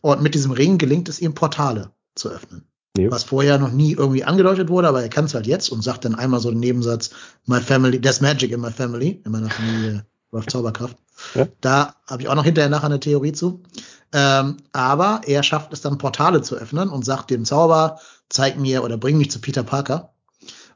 Und mit diesem Ring gelingt es ihm, Portale zu öffnen. Jo. Was vorher noch nie irgendwie angedeutet wurde, aber er kann es halt jetzt und sagt dann einmal so den Nebensatz, My family, there's magic in my family, in meiner Familie <laughs> läuft Zauberkraft. Ja. Da habe ich auch noch hinterher nachher eine Theorie zu. Ähm, aber er schafft es dann, Portale zu öffnen und sagt dem Zauber, zeig mir oder bring mich zu Peter Parker.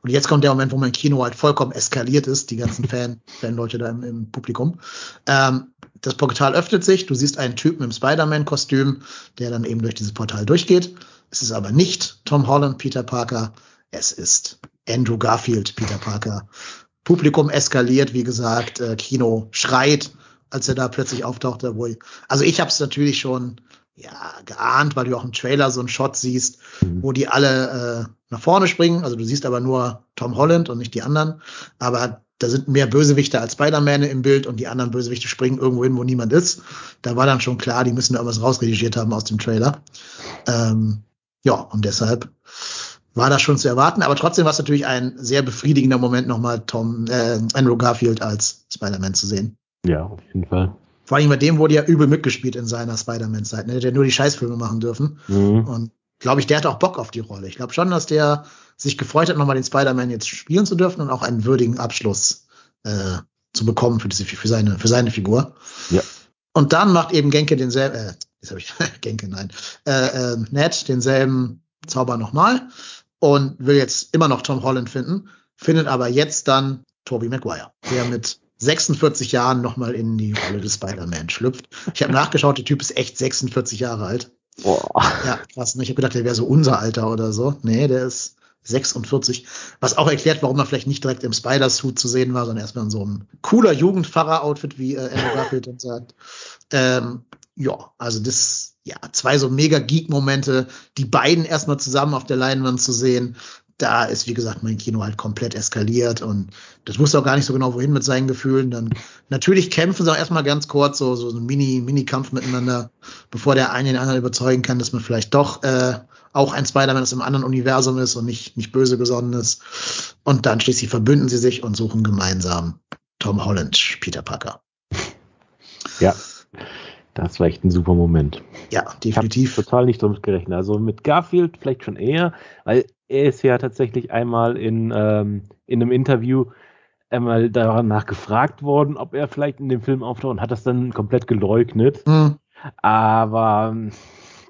Und jetzt kommt der Moment, wo mein Kino halt vollkommen eskaliert ist, die ganzen Fan, Fan-Leute da im, im Publikum. Ähm, das Portal öffnet sich, du siehst einen Typen im Spider-Man-Kostüm, der dann eben durch dieses Portal durchgeht. Es ist aber nicht Tom Holland, Peter Parker, es ist Andrew Garfield, Peter Parker. Publikum eskaliert, wie gesagt, äh, Kino schreit, als er da plötzlich auftauchte. Wo ich, also ich habe es natürlich schon ja geahnt, weil du auch im Trailer so einen Shot siehst, Mhm. wo die alle äh, nach vorne springen. Also du siehst aber nur Tom Holland und nicht die anderen. Aber da sind mehr Bösewichte als Spider-Man im Bild und die anderen Bösewichte springen irgendwo hin, wo niemand ist. Da war dann schon klar, die müssen da irgendwas rausredigiert haben aus dem Trailer. Ähm, ja, und deshalb war das schon zu erwarten. Aber trotzdem war es natürlich ein sehr befriedigender Moment, nochmal Tom, äh, Andrew Garfield als Spider-Man zu sehen. Ja, auf jeden Fall. Vor allem bei dem wurde ja übel mitgespielt in seiner Spider-Man-Zeit. Ne? Der hat ja nur die Scheißfilme machen dürfen. Mhm. Und glaube ich, der hat auch Bock auf die Rolle. Ich glaube schon, dass der sich gefreut hat, nochmal den Spider-Man jetzt spielen zu dürfen und auch einen würdigen Abschluss äh, zu bekommen für, diese, für, seine, für seine Figur. Ja. Und dann macht eben Genke denselben, äh, jetzt habe ich <laughs> Genke, nein, äh, äh, Ned denselben Zauber nochmal und will jetzt immer noch Tom Holland finden, findet aber jetzt dann Tobey Maguire, der mit 46 Jahren nochmal in die Rolle des Spider-Man schlüpft. Ich habe nachgeschaut, der Typ ist echt 46 Jahre alt. Boah. Ja, krass. Ne? Ich habe gedacht, der wäre so unser Alter oder so. Nee, der ist 46. Was auch erklärt, warum er vielleicht nicht direkt im Spider-Suit zu sehen war, sondern erstmal in so einem cooler Jugendpfarrer-Outfit, wie äh, Andrew <laughs> Garfield dann sagt. Ähm, ja, also das, ja, zwei so mega Geek-Momente, die beiden erstmal zusammen auf der Leinwand zu sehen. Da ist, wie gesagt, mein Kino halt komplett eskaliert und das wusste auch gar nicht so genau, wohin mit seinen Gefühlen. Dann natürlich kämpfen sie auch erstmal ganz kurz, so, so ein Mini, Mini-Kampf miteinander, bevor der eine den anderen überzeugen kann, dass man vielleicht doch äh, auch ein Spider-Man aus einem anderen Universum ist und nicht, nicht böse gesonnen ist. Und dann schließlich verbünden sie sich und suchen gemeinsam Tom Holland, Peter Parker. Ja, das war echt ein super Moment. Ja, Ich definitiv. total nicht damit gerechnet. Also mit Garfield vielleicht schon eher, weil er ist ja tatsächlich einmal in, ähm, in einem Interview einmal danach gefragt worden, ob er vielleicht in dem Film auftaucht und hat das dann komplett geleugnet. Hm, Aber ähm,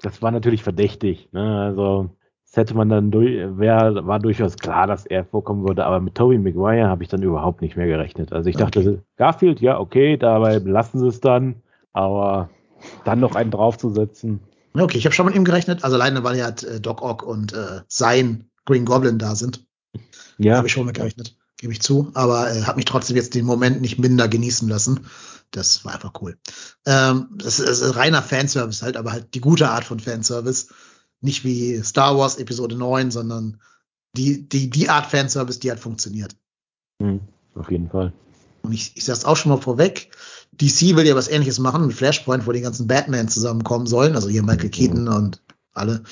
das war natürlich verdächtig. Ne? Also das hätte man dann durch, wär, war durchaus klar, dass er vorkommen würde. Aber mit Tobey Maguire habe ich dann überhaupt nicht mehr gerechnet. Also ich dachte, Garfield, ja, okay, dabei belassen sie es dann. Aber dann noch einen draufzusetzen. Okay, ich habe schon mit ihm gerechnet. Also alleine, weil ja halt, äh, Doc Ock und äh, sein Green Goblin da sind. Ja, Habe ich schon mit gerechnet, gebe ich zu. Aber äh, habe mich trotzdem jetzt den Moment nicht minder genießen lassen. Das war einfach cool. Ähm, das ist, das ist reiner Fanservice halt, aber halt die gute Art von Fanservice. Nicht wie Star Wars Episode 9, sondern die, die, die Art Fanservice, die halt funktioniert. hm, auf jeden Fall. Und ich, ich sage es auch schon mal vorweg, DC will ja was ähnliches machen mit Flashpoint, wo die ganzen Batman zusammenkommen sollen, also hier Michael Keaton und alle.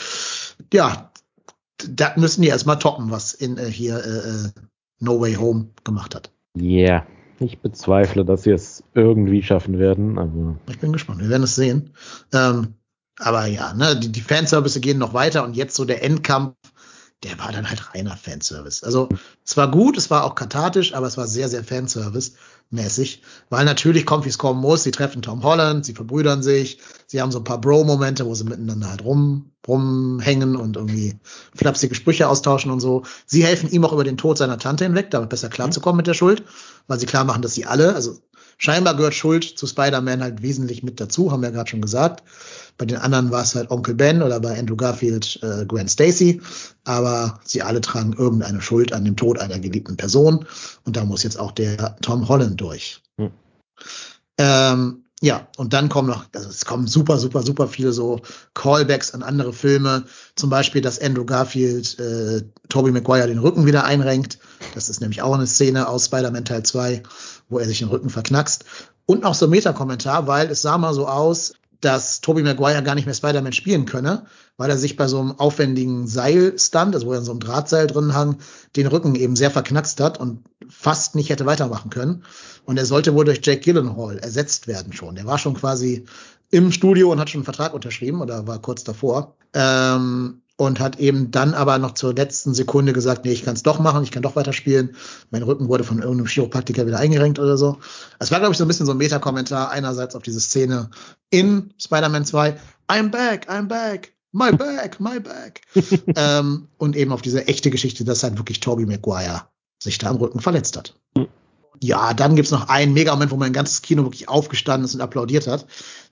Ja, das müssen die erstmal toppen, was in äh, hier äh, äh, No Way Home gemacht hat. Ja, yeah. ich bezweifle, dass sie es irgendwie schaffen werden, aber Ich bin gespannt, wir werden es sehen. Ähm, aber ja, ne, die, die Fanservice gehen noch weiter und jetzt so der Endkampf, der war dann halt reiner Fanservice. Also es war gut, es war auch kathartisch, aber es war sehr, sehr Fanservice-mäßig. Weil natürlich kommt, wie es kommen muss. Sie treffen Tom Holland, sie verbrüdern sich, sie haben so ein paar Bro-Momente, wo sie miteinander halt rum, rumhängen und irgendwie flapsige Sprüche austauschen und so. Sie helfen ihm auch über den Tod seiner Tante hinweg, damit besser klarzukommen mit der Schuld, weil sie klar machen, dass sie alle, also scheinbar gehört Schuld zu Spider-Man halt wesentlich mit dazu, haben wir gerade schon gesagt. Bei den anderen war es halt Onkel Ben oder bei Andrew Garfield äh, Gwen Stacy. Aber sie alle tragen irgendeine Schuld an dem Tod einer geliebten Person. Und da muss jetzt auch der Tom Holland durch. Hm. Ähm, ja, und dann kommen noch, also es kommen super, super, super viele so Callbacks an andere Filme. Zum Beispiel, dass Andrew Garfield äh, Tobey Maguire den Rücken wieder einrenkt. Das ist nämlich auch eine Szene aus Spider-Man Teil 2, wo er sich den Rücken verknackst. Und auch so ein Meta-Kommentar, weil es sah mal so aus, dass Tobey Maguire gar nicht mehr Spider-Man spielen könne, weil er sich bei so einem aufwendigen Seilstand, also wo er so einem Drahtseil drin hang, den Rücken eben sehr verknackst hat und fast nicht hätte weitermachen können. Und er sollte wohl durch Jake Gyllenhaal ersetzt werden schon. Der war schon quasi im Studio und hat schon einen Vertrag unterschrieben oder war kurz davor. Ähm, und hat eben dann aber noch zur letzten Sekunde gesagt, nee, ich kann es doch machen, ich kann doch weiterspielen. Mein Rücken wurde von irgendeinem Chiropraktiker wieder eingerenkt oder so. Es war, glaube ich, so ein bisschen so ein Meta-Kommentar einerseits auf diese Szene in Spider-Man 2. I'm back, I'm back, my back, my back. <laughs> ähm, und eben auf diese echte Geschichte, dass halt wirklich Tobey Maguire sich da am Rücken verletzt hat. Mhm. Ja, dann gibt's noch einen Mega-Moment, wo mein ganzes Kino wirklich aufgestanden ist und applaudiert hat.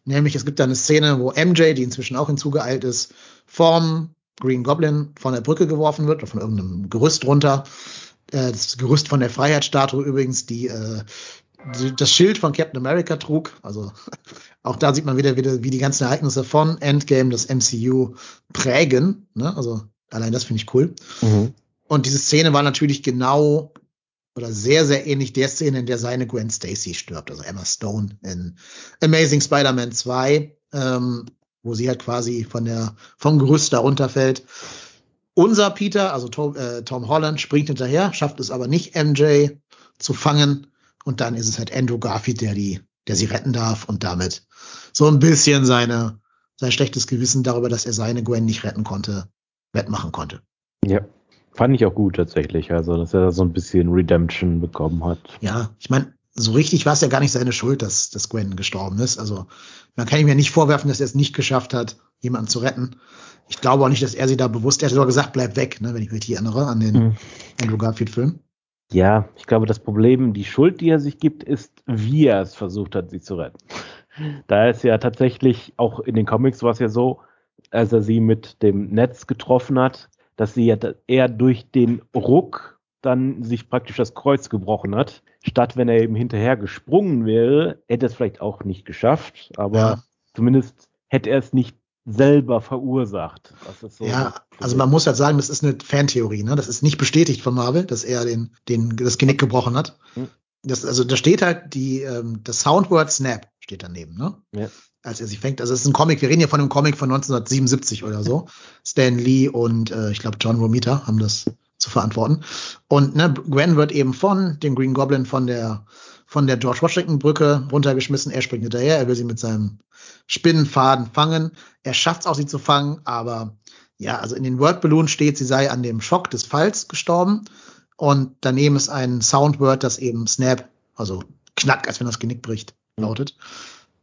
Nämlich, es gibt da eine Szene, wo MJ, die inzwischen auch hinzugeeilt ist, vorm Green Goblin von der Brücke geworfen wird, oder von irgendeinem Gerüst runter. Äh, das Gerüst von der Freiheitsstatue übrigens, die, äh, die das Schild von Captain America trug. Also <laughs> auch da sieht man wieder, wieder, wie die ganzen Ereignisse von Endgame das MCU prägen. Ne? Also allein das finde ich cool. Mhm. Und diese Szene war natürlich genau oder sehr, sehr ähnlich der Szene, in der seine Gwen Stacy stirbt, also Emma Stone in Amazing Spider-Man 2. Ähm, wo sie halt quasi von der, vom Gerüst da runterfällt. Unser Peter, also Tom, äh, Tom Holland, springt hinterher, schafft es aber nicht, MJ zu fangen. Und dann ist es halt Andrew Garfield, der die, der sie retten darf und damit so ein bisschen seine, sein schlechtes Gewissen darüber, dass er seine Gwen nicht retten konnte, wettmachen konnte. Ja, fand ich auch gut tatsächlich. Also, dass er so ein bisschen Redemption bekommen hat. Ja, ich meine, so richtig war es ja gar nicht seine Schuld, dass, dass Gwen gestorben ist. Also man kann ihm ja nicht vorwerfen, dass er es nicht geschafft hat, jemanden zu retten. Ich glaube auch nicht, dass er sie da bewusst, er hat sogar gesagt, bleib weg, ne, wenn ich mich hier erinnere an den mhm. Andrew Garfield-Film. Ja, ich glaube, das Problem, die Schuld, die er sich gibt, ist, wie er es versucht hat, sie zu retten. Da ist ja tatsächlich, auch in den Comics war es ja so, als er sie mit dem Netz getroffen hat, dass sie ja eher durch den Ruck dann sich praktisch das Kreuz gebrochen hat statt wenn er eben hinterher gesprungen wäre, hätte er es vielleicht auch nicht geschafft, aber ja. zumindest hätte er es nicht selber verursacht. So ja, also man muss halt sagen, das ist eine Fantheorie, ne? Das ist nicht bestätigt von Marvel, dass er den, den, das Genick gebrochen hat. Hm. Das, also da steht halt die, ähm, das Soundword Snap steht daneben, ne? Ja. Als er sich fängt. Also es ist ein Comic, wir reden hier von einem Comic von 1977 oder so. <laughs> Stan Lee und äh, ich glaube John Romita haben das zu verantworten. Und ne, Gwen wird eben von dem Green Goblin von der von der George Washington Brücke runtergeschmissen. Er springt hinterher, er will sie mit seinem Spinnenfaden fangen. Er schafft es auch, sie zu fangen, aber ja, also in den Word Balloon steht, sie sei an dem Schock des Falls gestorben. Und daneben ist ein Soundword, das eben Snap, also Knack, als wenn das Genick bricht, lautet.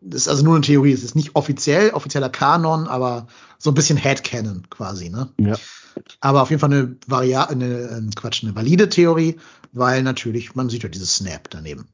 Das ist also nur eine Theorie. Es ist nicht offiziell, offizieller Kanon, aber so ein bisschen Headcanon quasi, ne? Ja. Aber auf jeden Fall eine Variante, eine, äh, Quatsch, eine valide Theorie, weil natürlich, man sieht ja dieses Snap daneben.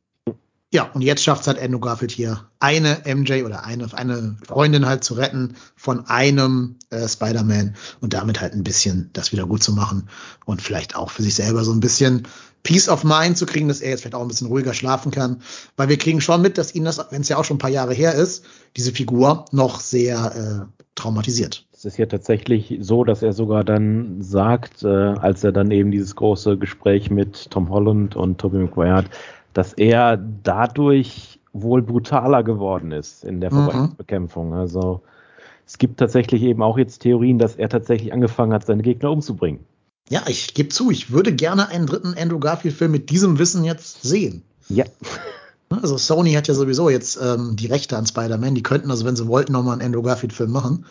Ja, und jetzt schafft es halt Andrew Garfield hier, eine MJ oder eine, eine Freundin halt zu retten von einem äh, Spider-Man und damit halt ein bisschen das wieder gut zu machen und vielleicht auch für sich selber so ein bisschen Peace of Mind zu kriegen, dass er jetzt vielleicht auch ein bisschen ruhiger schlafen kann. Weil wir kriegen schon mit, dass ihn das, wenn es ja auch schon ein paar Jahre her ist, diese Figur noch sehr äh, traumatisiert. Es ist ja tatsächlich so, dass er sogar dann sagt, äh, als er dann eben dieses große Gespräch mit Tom Holland und Tobey Maguire hat, dass er dadurch wohl brutaler geworden ist in der mhm. Verbrechensbekämpfung. Also es gibt tatsächlich eben auch jetzt Theorien, dass er tatsächlich angefangen hat, seine Gegner umzubringen. Ja, ich gebe zu, ich würde gerne einen dritten Andrew Garfield-Film mit diesem Wissen jetzt sehen. Ja. Also Sony hat ja sowieso jetzt ähm, die Rechte an Spider-Man. Die könnten also, wenn sie wollten, nochmal einen Andrew Garfield-Film machen.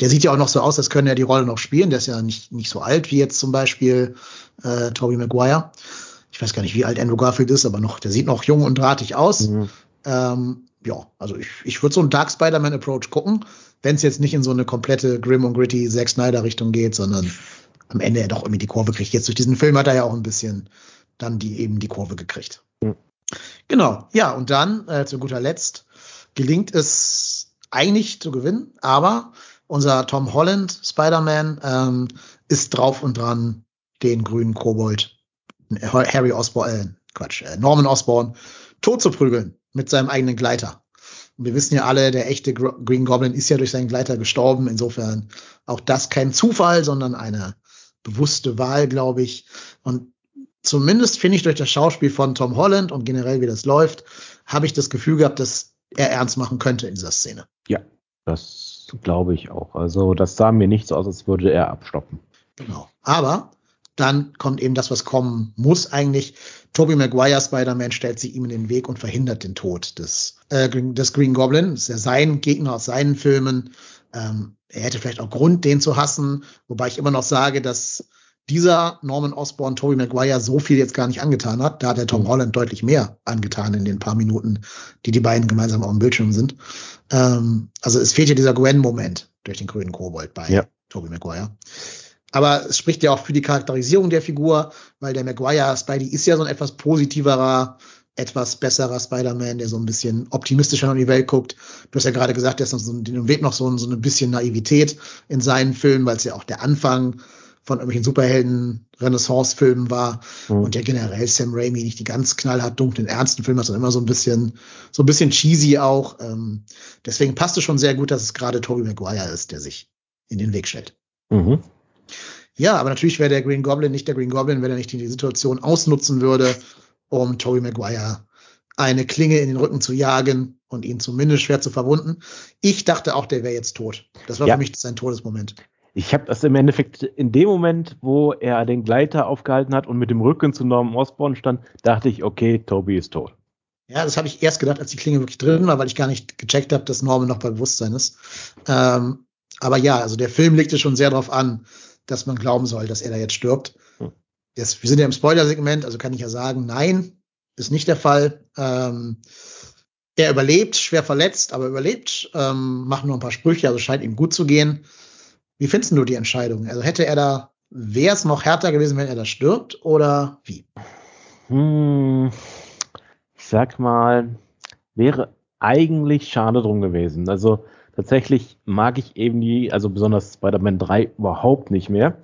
Der sieht ja auch noch so aus, als könnte er die Rolle noch spielen. Der ist ja nicht, nicht so alt wie jetzt zum Beispiel äh, Tobey Maguire ich weiß gar nicht, wie alt Andrew Garfield ist, aber noch, der sieht noch jung und drahtig aus. Mhm. Ähm, ja, also ich, ich würde so einen Dark Spider-Man Approach gucken, wenn es jetzt nicht in so eine komplette Grim und Gritty Zack Snyder Richtung geht, sondern am Ende er doch irgendwie die Kurve kriegt. Jetzt durch diesen Film hat er ja auch ein bisschen dann die eben die Kurve gekriegt. Mhm. Genau, ja, und dann äh, zu guter Letzt gelingt es eigentlich zu gewinnen, aber unser Tom Holland Spider-Man ähm, ist drauf und dran, den grünen Kobold Harry Osborn, äh, Quatsch, äh, Norman Osborn tot zu prügeln mit seinem eigenen Gleiter. Und wir wissen ja alle, der echte Green Goblin ist ja durch seinen Gleiter gestorben. Insofern auch das kein Zufall, sondern eine bewusste Wahl, glaube ich. Und zumindest finde ich durch das Schauspiel von Tom Holland und generell wie das läuft, habe ich das Gefühl gehabt, dass er ernst machen könnte in dieser Szene. Ja, das glaube ich auch. Also das sah mir nicht so aus, als würde er abstoppen. Genau. Aber dann kommt eben das, was kommen muss eigentlich. Tobey Maguire Spider-Man stellt sie ihm in den Weg und verhindert den Tod des, äh, des Green Goblin. Das ist ja sein Gegner aus seinen Filmen. Ähm, er hätte vielleicht auch Grund, den zu hassen, wobei ich immer noch sage, dass dieser Norman Osborn Tobey Maguire so viel jetzt gar nicht angetan hat. Da hat der Tom Holland deutlich mehr angetan in den paar Minuten, die die beiden gemeinsam auf dem Bildschirm sind. Ähm, also es fehlt ja dieser Gwen-Moment durch den grünen Kobold bei ja. Tobey Maguire. Aber es spricht ja auch für die Charakterisierung der Figur, weil der Maguire Spidey ist ja so ein etwas positiverer, etwas besserer Spider-Man, der so ein bisschen optimistischer in die Welt guckt. Du hast ja gerade gesagt, der ist noch so, den Weg noch so, so ein bisschen Naivität in seinen Filmen, weil es ja auch der Anfang von irgendwelchen Superhelden-Renaissance-Filmen war mhm. und ja generell Sam Raimi nicht die ganz knallhart dunklen, ernsten Filme, sondern immer so ein bisschen, so ein bisschen cheesy auch. Ähm, deswegen passt es schon sehr gut, dass es gerade Tobey Maguire ist, der sich in den Weg stellt. Mhm. Ja, aber natürlich wäre der Green Goblin nicht der Green Goblin, wenn er nicht die Situation ausnutzen würde, um Tobey Maguire eine Klinge in den Rücken zu jagen und ihn zumindest schwer zu verwunden. Ich dachte auch, der wäre jetzt tot. Das war ja. für mich sein Todesmoment. Ich habe das im Endeffekt in dem Moment, wo er den Gleiter aufgehalten hat und mit dem Rücken zu Norman Osborn stand, dachte ich, okay, Toby ist tot. Ja, das habe ich erst gedacht, als die Klinge wirklich drin war, weil ich gar nicht gecheckt habe, dass Norman noch bei Bewusstsein ist. Ähm, aber ja, also der Film legte schon sehr darauf an, dass man glauben soll, dass er da jetzt stirbt. Hm. Jetzt, wir sind ja im Spoiler-Segment, also kann ich ja sagen, nein, ist nicht der Fall. Ähm, er überlebt, schwer verletzt, aber überlebt, ähm, macht nur ein paar Sprüche, also scheint ihm gut zu gehen. Wie findest du die Entscheidung? Also hätte er da, wäre es noch härter gewesen, wenn er da stirbt oder wie? Hm, ich sag mal, wäre eigentlich schade drum gewesen. Also tatsächlich mag ich eben die, also besonders Spider-Man 3 überhaupt nicht mehr.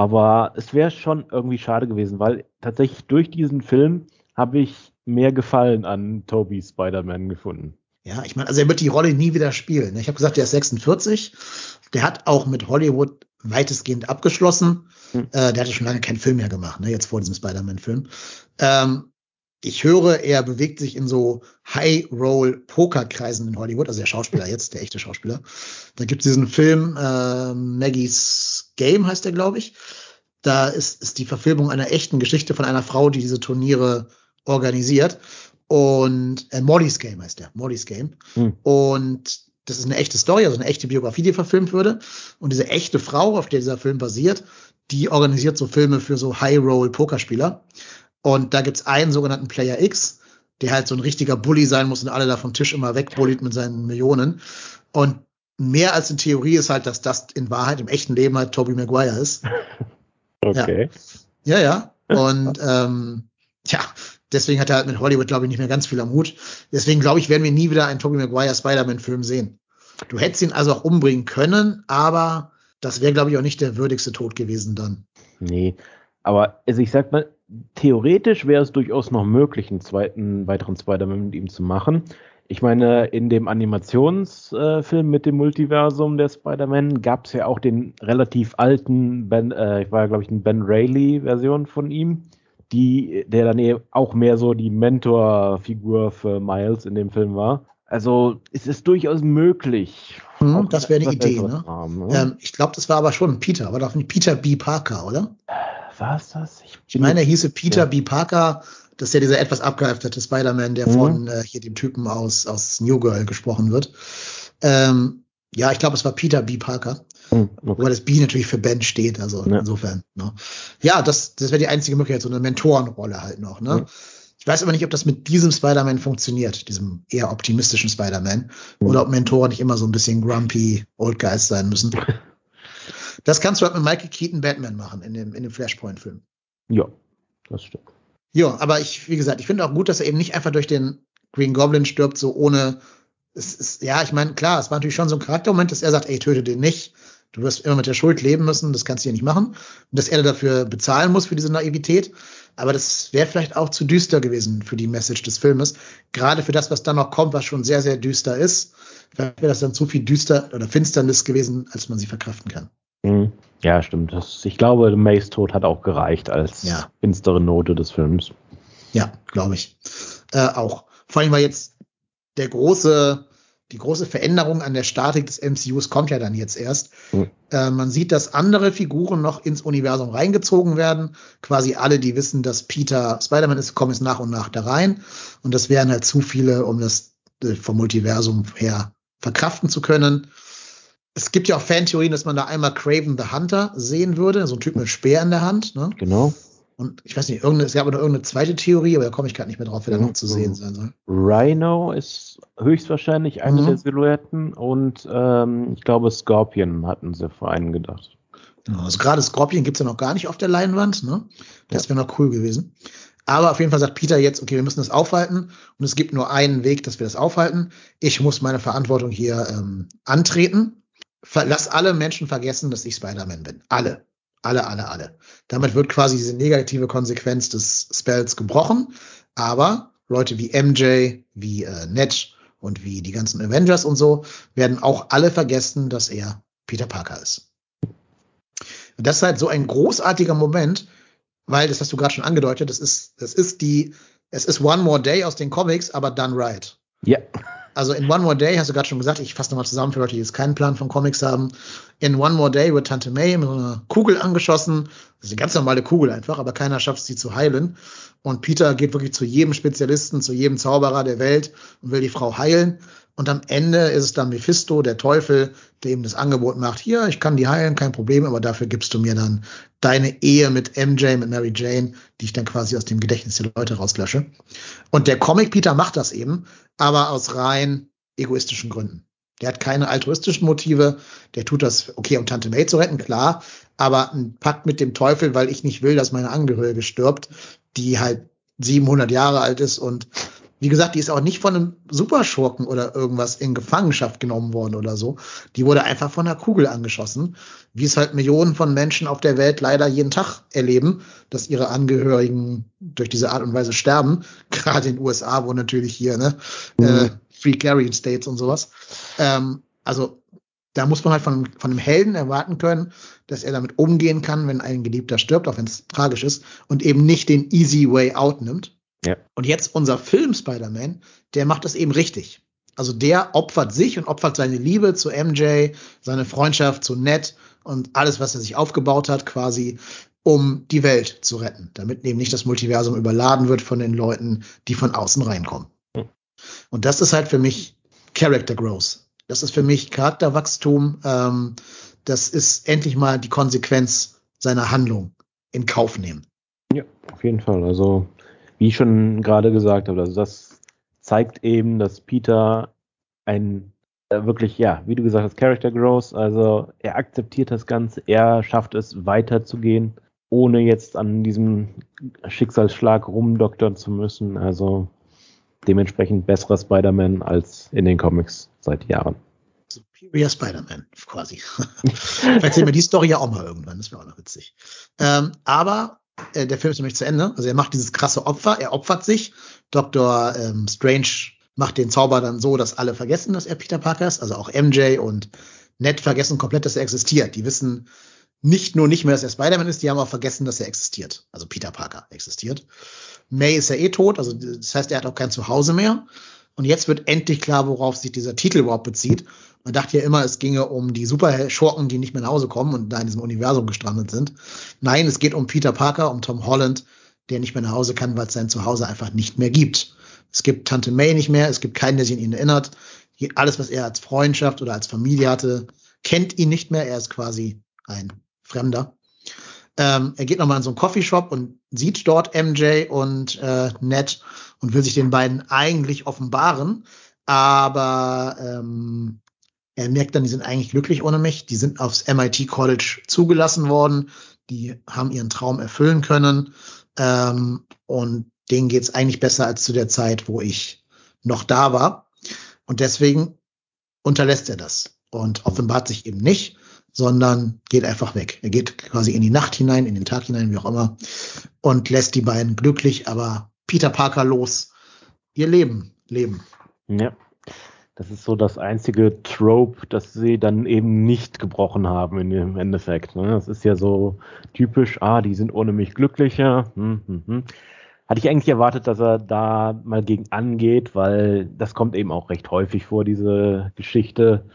Aber es wäre schon irgendwie schade gewesen, weil tatsächlich durch diesen Film habe ich mehr Gefallen an Toby Spider-Man gefunden. Ja, ich meine, also er wird die Rolle nie wieder spielen. Ich habe gesagt, der ist 46. Der hat auch mit Hollywood weitestgehend abgeschlossen. Hm. Äh, der hatte schon lange keinen Film mehr gemacht, ne, jetzt vor diesem Spider-Man-Film. Ähm, ich höre, er bewegt sich in so High-Roll-Poker-Kreisen in Hollywood, also der Schauspieler jetzt, der echte Schauspieler. Da gibt es diesen Film, äh, Maggie's Game heißt der, glaube ich. Da ist, ist die Verfilmung einer echten Geschichte von einer Frau, die diese Turniere organisiert. Und äh, Molly's Game heißt der, Molly's Game. Hm. Und das ist eine echte Story, also eine echte Biografie, die verfilmt würde. Und diese echte Frau, auf der dieser Film basiert, die organisiert so Filme für so High-Roll-Pokerspieler. Und da gibt's einen sogenannten Player X, der halt so ein richtiger Bully sein muss und alle da vom Tisch immer wegbullied mit seinen Millionen. Und mehr als in Theorie ist halt, dass das in Wahrheit im echten Leben halt Toby Maguire ist. <laughs> Okay. Ja, ja. ja. <laughs> Und ähm, ja, deswegen hat er halt mit Hollywood, glaube ich, nicht mehr ganz viel am Hut. Deswegen, glaube ich, werden wir nie wieder einen Toby Maguire Spider-Man-Film sehen. Du hättest ihn also auch umbringen können, aber das wäre, glaube ich, auch nicht der würdigste Tod gewesen dann. Nee, aber also ich sag mal, theoretisch wäre es durchaus noch möglich, einen zweiten, weiteren Spider-Man mit ihm zu machen. Ich meine, in dem Animationsfilm äh, mit dem Multiversum der Spider-Man gab es ja auch den relativ alten Ben, äh, ich war ja glaube ich eine Ben Rayleigh-Version von ihm, die, der dann eben auch mehr so die Mentor-Figur für Miles in dem Film war. Also es ist durchaus möglich. Hm, das wäre eine Idee, ne? Haben, ne? Ähm, ich glaube, das war aber schon Peter, aber doch nicht Peter B. Parker, oder? War es das? Ich, ich meine, er hieße Peter ja. B. Parker. Das ist ja dieser etwas abgehalfterte Spider-Man, der mhm. von äh, hier dem Typen aus, aus New Girl gesprochen wird. Ähm, ja, ich glaube, es war Peter B. Parker. Mhm, okay. Wobei das B natürlich für Ben steht, also ja. insofern. Ne? Ja, das, das wäre die einzige Möglichkeit, so eine Mentorenrolle halt noch. Ne? Mhm. Ich weiß aber nicht, ob das mit diesem Spider-Man funktioniert, diesem eher optimistischen Spider-Man, mhm. oder ob Mentoren nicht immer so ein bisschen grumpy Old Guys sein müssen. <laughs> Das kannst du halt mit Michael Keaton Batman machen in dem, in dem Flashpoint-Film. Ja, das stimmt. Ja, aber ich, wie gesagt, ich finde auch gut, dass er eben nicht einfach durch den Green Goblin stirbt, so ohne. Es ist, ja, ich meine, klar, es war natürlich schon so ein Charaktermoment, dass er sagt, ey, töte den nicht. Du wirst immer mit der Schuld leben müssen, das kannst du hier nicht machen. Und dass er dafür bezahlen muss für diese Naivität. Aber das wäre vielleicht auch zu düster gewesen für die Message des Filmes. Gerade für das, was dann noch kommt, was schon sehr, sehr düster ist. Vielleicht wäre das dann zu viel düster oder Finsternis gewesen, als man sie verkraften kann. Ja, stimmt. Das, ich glaube, Mays Tod hat auch gereicht als ja. finstere Note des Films. Ja, glaube ich. Äh, auch. Vor allem, weil jetzt der große die große Veränderung an der Statik des MCUs kommt ja dann jetzt erst. Mhm. Äh, man sieht, dass andere Figuren noch ins Universum reingezogen werden. Quasi alle, die wissen, dass Peter Spider-Man ist, kommen jetzt nach und nach da rein. Und das wären halt zu viele, um das äh, vom Multiversum her verkraften zu können. Es gibt ja auch Fantheorien, dass man da einmal Craven the Hunter sehen würde, so ein Typ mit Speer in der Hand. Ne? Genau. Und ich weiß nicht, es gab noch irgendeine zweite Theorie, aber da komme ich gerade nicht mehr drauf, wer da noch zu sehen sein soll. Rhino ist höchstwahrscheinlich eine Mhm. der Silhouetten und ähm, ich glaube Scorpion hatten sie vor einen gedacht. Genau, also gerade Scorpion gibt's ja noch gar nicht auf der Leinwand, ne? Das wäre noch cool gewesen. Aber auf jeden Fall sagt Peter jetzt, okay, wir müssen das aufhalten und es gibt nur einen Weg, dass wir das aufhalten. Ich muss meine Verantwortung hier ähm, antreten. Lass alle Menschen vergessen, dass ich Spider-Man bin. Alle. Alle, alle, alle. Damit wird quasi diese negative Konsequenz des Spells gebrochen. Aber Leute wie MJ, wie äh, Ned und wie die ganzen Avengers und so werden auch alle vergessen, dass er Peter Parker ist. Das ist halt so ein großartiger Moment, weil, das hast du gerade schon angedeutet, das ist, das ist die, es ist One More Day aus den Comics, aber done right. Ja. Also in One More Day, hast du gerade schon gesagt, ich fasse nochmal zusammen für Leute, die jetzt keinen Plan von Comics haben. In One More Day wird Tante May mit einer Kugel angeschossen. Das ist eine ganz normale Kugel einfach, aber keiner schafft sie zu heilen. Und Peter geht wirklich zu jedem Spezialisten, zu jedem Zauberer der Welt und will die Frau heilen. Und am Ende ist es dann Mephisto, der Teufel, der ihm das Angebot macht, hier, ich kann die heilen, kein Problem, aber dafür gibst du mir dann deine Ehe mit MJ, mit Mary Jane, die ich dann quasi aus dem Gedächtnis der Leute rauslösche. Und der Comic Peter macht das eben, aber aus rein egoistischen Gründen. Der hat keine altruistischen Motive, der tut das, okay, um Tante May zu retten, klar, aber ein Pakt mit dem Teufel, weil ich nicht will, dass meine Angehörige stirbt, die halt 700 Jahre alt ist und wie gesagt, die ist auch nicht von einem Superschurken oder irgendwas in Gefangenschaft genommen worden oder so. Die wurde einfach von einer Kugel angeschossen, wie es halt Millionen von Menschen auf der Welt leider jeden Tag erleben, dass ihre Angehörigen durch diese Art und Weise sterben. <laughs> Gerade in den USA, wo natürlich hier, ne, Mhm. äh, Free Carrying States und sowas. Ähm, also da muss man halt von, von einem Helden erwarten können, dass er damit umgehen kann, wenn ein Geliebter stirbt, auch wenn es tragisch ist, und eben nicht den easy way out nimmt. Ja. Und jetzt unser Film Spider-Man, der macht das eben richtig. Also der opfert sich und opfert seine Liebe zu MJ, seine Freundschaft zu Ned und alles, was er sich aufgebaut hat, quasi, um die Welt zu retten, damit eben nicht das Multiversum überladen wird von den Leuten, die von außen reinkommen. Hm. Und das ist halt für mich Character Growth. Das ist für mich Charakterwachstum. Ähm, das ist endlich mal die Konsequenz seiner Handlung in Kauf nehmen. Ja, auf jeden Fall. Also, wie ich schon gerade gesagt habe, also das zeigt eben, dass Peter ein äh, wirklich, ja, wie du gesagt hast, Character Growth, also er akzeptiert das Ganze, er schafft es weiterzugehen, ohne jetzt an diesem Schicksalsschlag rumdoktern zu müssen. Also dementsprechend besserer Spider-Man als in den Comics seit Jahren. Superior Spider-Man, quasi. <laughs> Vielleicht sehen wir die Story ja auch mal irgendwann, das wäre auch noch witzig. Ähm, aber äh, der Film ist nämlich zu Ende. Also er macht dieses krasse Opfer, er opfert sich. Dr. Ähm, Strange macht den Zauber dann so, dass alle vergessen, dass er Peter Parker ist. Also auch MJ und Ned vergessen komplett, dass er existiert. Die wissen nicht nur nicht mehr, dass er Spider-Man ist, die haben auch vergessen, dass er existiert. Also Peter Parker existiert. May ist ja eh tot, also das heißt, er hat auch kein Zuhause mehr. Und jetzt wird endlich klar, worauf sich dieser Titel überhaupt bezieht. Man dachte ja immer, es ginge um die Superschurken, die nicht mehr nach Hause kommen und da in diesem Universum gestrandet sind. Nein, es geht um Peter Parker, um Tom Holland, der nicht mehr nach Hause kann, weil es sein Zuhause einfach nicht mehr gibt. Es gibt Tante May nicht mehr, es gibt keinen, der sich an ihn erinnert. Alles, was er als Freundschaft oder als Familie hatte, kennt ihn nicht mehr. Er ist quasi ein Fremder. Ähm, er geht nochmal in so einen Coffeeshop und sieht dort MJ und äh, Ned und will sich den beiden eigentlich offenbaren. Aber ähm, er merkt dann, die sind eigentlich glücklich ohne mich. Die sind aufs MIT College zugelassen worden. Die haben ihren Traum erfüllen können. Ähm, und denen geht's eigentlich besser als zu der Zeit, wo ich noch da war. Und deswegen unterlässt er das und offenbart sich eben nicht, sondern geht einfach weg. Er geht quasi in die Nacht hinein, in den Tag hinein, wie auch immer, und lässt die beiden glücklich, aber Peter Parker los, ihr Leben leben. Ja. Das ist so das einzige Trope, das sie dann eben nicht gebrochen haben in dem Endeffekt. Ne? Das ist ja so typisch, ah, die sind ohne mich glücklicher. Hm, hm, hm. hatte ich eigentlich erwartet, dass er da mal gegen angeht, weil das kommt eben auch recht häufig vor, diese Geschichte.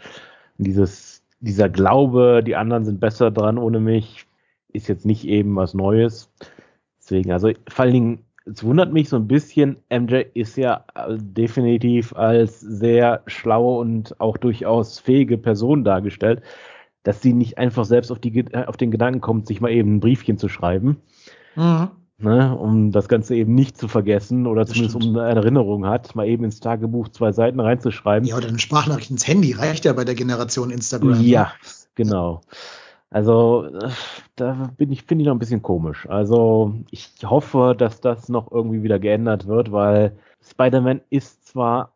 Dieses, dieser Glaube, die anderen sind besser dran ohne mich, ist jetzt nicht eben was Neues. Deswegen, also vor allen Dingen, es wundert mich so ein bisschen, MJ ist ja äh, definitiv als sehr schlaue und auch durchaus fähige Person dargestellt, dass sie nicht einfach selbst auf, die, auf den Gedanken kommt, sich mal eben ein Briefchen zu schreiben. Mhm. Ne, um das Ganze eben nicht zu vergessen oder zumindest um eine Erinnerung hat, mal eben ins Tagebuch zwei Seiten reinzuschreiben. Ja, oder eine Sprachnachricht ins Handy reicht ja bei der Generation Instagram. Ja, ne? genau. Also, da bin ich, finde ich noch ein bisschen komisch. Also, ich hoffe, dass das noch irgendwie wieder geändert wird, weil Spider-Man ist zwar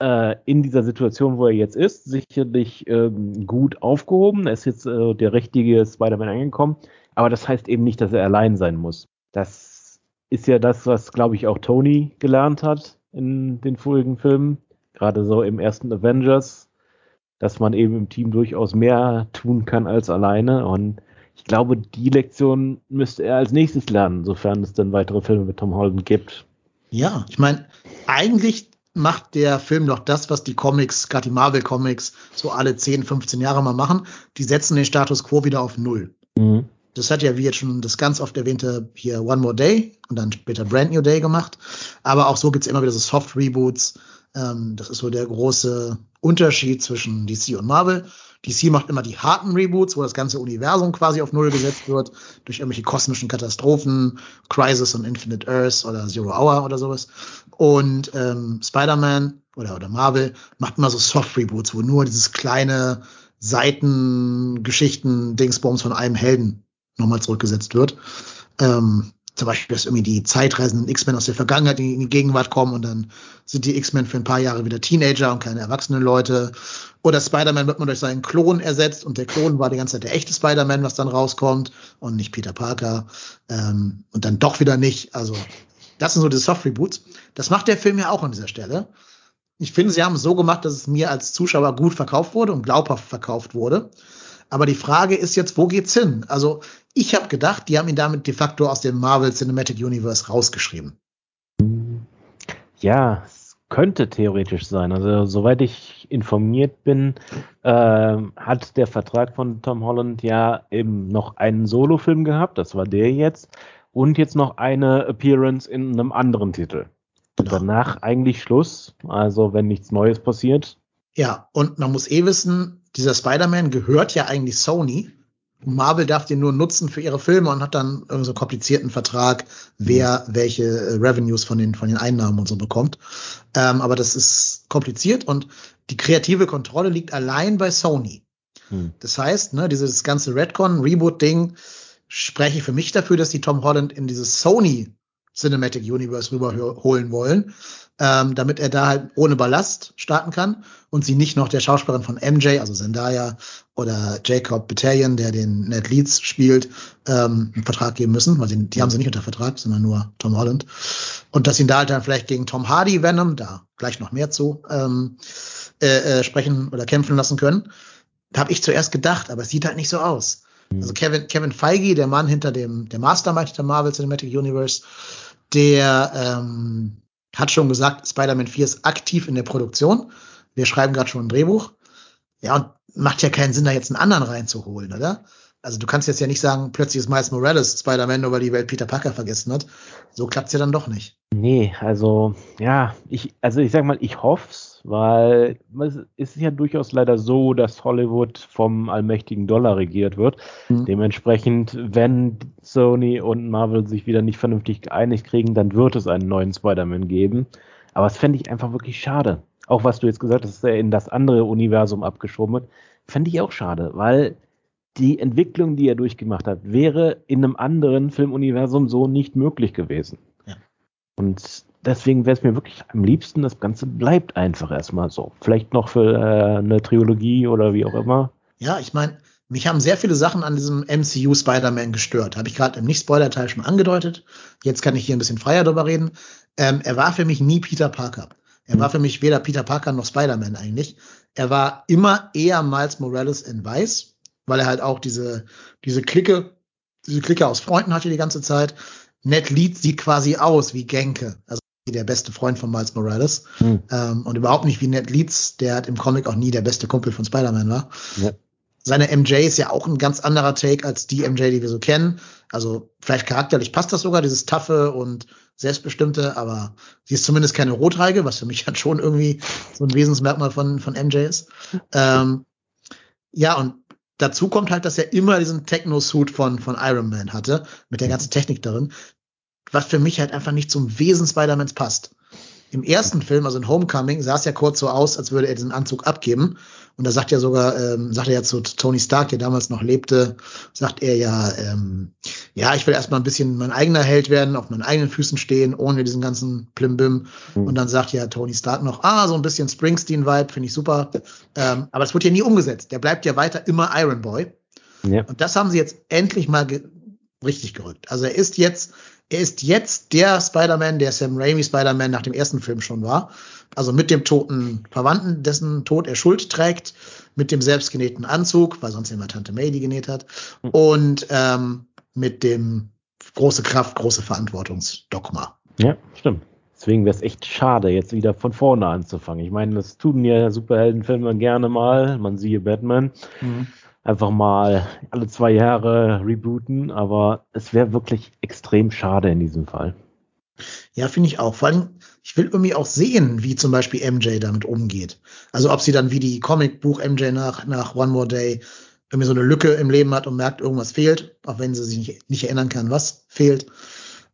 äh, in dieser Situation, wo er jetzt ist, sicherlich ähm, gut aufgehoben. Er ist jetzt äh, der richtige Spider-Man angekommen, aber das heißt eben nicht, dass er allein sein muss. Das ist ja das, was, glaube ich, auch Tony gelernt hat in den vorigen Filmen. Gerade so im ersten Avengers dass man eben im Team durchaus mehr tun kann als alleine. Und ich glaube, die Lektion müsste er als nächstes lernen, sofern es dann weitere Filme mit Tom Holland gibt. Ja, ich meine, eigentlich macht der Film doch das, was die Comics, gerade die Marvel Comics, so alle 10, 15 Jahre mal machen. Die setzen den Status quo wieder auf Null. Mhm. Das hat ja, wie jetzt schon das ganz oft erwähnte, hier One More Day und dann später Brand New Day gemacht. Aber auch so gibt's immer wieder so Soft-Reboots. Ähm, das ist so der große Unterschied zwischen DC und Marvel. DC macht immer die harten Reboots, wo das ganze Universum quasi auf Null gesetzt wird, durch irgendwelche kosmischen Katastrophen, Crisis on Infinite Earth oder Zero Hour oder sowas. Und ähm, Spider-Man oder, oder Marvel macht immer so Soft-Reboots, wo nur dieses kleine Seitengeschichten-Dingsbums von einem Helden nochmal zurückgesetzt wird. Ähm, zum Beispiel, dass irgendwie die zeitreisenden X-Men aus der Vergangenheit in die Gegenwart kommen und dann sind die X-Men für ein paar Jahre wieder Teenager und keine erwachsenen Leute. Oder Spider-Man wird man durch seinen Klon ersetzt und der Klon war die ganze Zeit der echte Spider-Man, was dann rauskommt und nicht Peter Parker ähm, und dann doch wieder nicht. Also das sind so die Soft-Reboots. Das macht der Film ja auch an dieser Stelle. Ich finde, sie haben es so gemacht, dass es mir als Zuschauer gut verkauft wurde und glaubhaft verkauft wurde. Aber die Frage ist jetzt, wo geht's hin? Also ich habe gedacht, die haben ihn damit de facto aus dem Marvel Cinematic Universe rausgeschrieben. Ja, es könnte theoretisch sein. Also soweit ich informiert bin, äh, hat der Vertrag von Tom Holland ja eben noch einen Solofilm gehabt, das war der jetzt, und jetzt noch eine Appearance in einem anderen Titel. Genau. Danach eigentlich Schluss, also wenn nichts Neues passiert. Ja, und man muss eh wissen, dieser Spider-Man gehört ja eigentlich Sony. Marvel darf den nur nutzen für ihre Filme und hat dann irgendwie so komplizierten Vertrag, wer mhm. welche äh, Revenues von den, von den Einnahmen und so bekommt. Ähm, aber das ist kompliziert und die kreative Kontrolle liegt allein bei Sony. Hm. Das heißt, ne, dieses ganze Redcon, Reboot-Ding spreche für mich dafür, dass die Tom Holland in dieses Sony Cinematic Universe rüberholen wollen ähm, damit er da halt ohne Ballast starten kann und sie nicht noch der Schauspielerin von MJ, also Zendaya oder Jacob Battalion, der den Ned Leeds spielt, ähm, einen Vertrag geben müssen, weil sie, die haben sie nicht unter Vertrag, sondern nur Tom Holland. Und dass ihn da halt dann vielleicht gegen Tom Hardy Venom, da gleich noch mehr zu, ähm, äh, äh, sprechen oder kämpfen lassen können. Habe ich zuerst gedacht, aber es sieht halt nicht so aus. Mhm. Also Kevin, Kevin Feige, der Mann hinter dem, der Mastermind hinter Marvel Cinematic Universe, der ähm, hat schon gesagt, Spider-Man 4 ist aktiv in der Produktion. Wir schreiben gerade schon ein Drehbuch. Ja, und macht ja keinen Sinn, da jetzt einen anderen reinzuholen, oder? Also du kannst jetzt ja nicht sagen, plötzlich ist Miles Morales Spider-Man, nur weil die Welt Peter Parker vergessen hat. So klappt's ja dann doch nicht. Nee, also ja, ich, also ich sag mal, ich hoff's, weil es ist ja durchaus leider so, dass Hollywood vom allmächtigen Dollar regiert wird. Mhm. Dementsprechend, wenn Sony und Marvel sich wieder nicht vernünftig geeinigt kriegen, dann wird es einen neuen Spider-Man geben. Aber es fände ich einfach wirklich schade. Auch was du jetzt gesagt hast, dass er in das andere Universum abgeschoben wird, fände ich auch schade, weil die Entwicklung, die er durchgemacht hat, wäre in einem anderen Filmuniversum so nicht möglich gewesen. Ja. Und deswegen wäre es mir wirklich am liebsten, das Ganze bleibt einfach erstmal so. Vielleicht noch für äh, eine Trilogie oder wie auch immer. Ja, ich meine, mich haben sehr viele Sachen an diesem MCU Spider-Man gestört. Habe ich gerade im Nicht-Spoiler-Teil schon angedeutet. Jetzt kann ich hier ein bisschen freier drüber reden. Ähm, er war für mich nie Peter Parker. Er war für mich weder Peter Parker noch Spider-Man eigentlich. Er war immer eher Miles Morales in Weiß weil er halt auch diese, diese Clique, diese Clique aus Freunden hatte die ganze Zeit. Ned Leeds sieht quasi aus wie Genke, also der beste Freund von Miles Morales. Hm. Ähm, und überhaupt nicht wie Ned Leeds, der halt im Comic auch nie der beste Kumpel von Spider-Man war. Ja. Seine MJ ist ja auch ein ganz anderer Take als die MJ, die wir so kennen. Also vielleicht charakterlich passt das sogar, dieses Taffe und Selbstbestimmte, aber sie ist zumindest keine Rothaarige, was für mich <laughs> halt schon irgendwie so ein Wesensmerkmal von, von MJ ist. Ähm, ja, und dazu kommt halt, dass er immer diesen Techno-Suit von, von Iron Man hatte, mit der ganzen Technik darin, was für mich halt einfach nicht zum Wesen Spider-Mans passt. Im ersten Film, also in Homecoming, sah es ja kurz so aus, als würde er diesen Anzug abgeben. Und da sagt er sogar, ähm, sagt er ja zu Tony Stark, der damals noch lebte, sagt er ja, ähm, ja, ich will erstmal ein bisschen mein eigener Held werden, auf meinen eigenen Füßen stehen, ohne diesen ganzen Plimbim. Mhm. Und dann sagt ja Tony Stark noch, ah, so ein bisschen Springsteen-Vibe, finde ich super. Ähm, aber es wird ja nie umgesetzt. Der bleibt ja weiter immer Iron Boy. Ja. Und das haben sie jetzt endlich mal richtig gerückt. Also er ist jetzt er ist jetzt der Spider-Man, der Sam Raimi Spider-Man nach dem ersten Film schon war. Also mit dem toten Verwandten, dessen Tod er Schuld trägt, mit dem selbstgenähten Anzug, weil sonst immer Tante May die genäht hat, hm. und ähm, mit dem große Kraft, große Verantwortungsdogma. Ja, stimmt. Deswegen wäre es echt schade, jetzt wieder von vorne anzufangen. Ich meine, das tun ja Superheldenfilme gerne mal. Man siehe Batman. Mhm einfach mal alle zwei Jahre rebooten, aber es wäre wirklich extrem schade in diesem Fall. Ja, finde ich auch. Vor allem, ich will irgendwie auch sehen, wie zum Beispiel MJ damit umgeht. Also ob sie dann wie die Comicbuch MJ nach, nach One More Day irgendwie so eine Lücke im Leben hat und merkt, irgendwas fehlt, auch wenn sie sich nicht, nicht erinnern kann, was fehlt.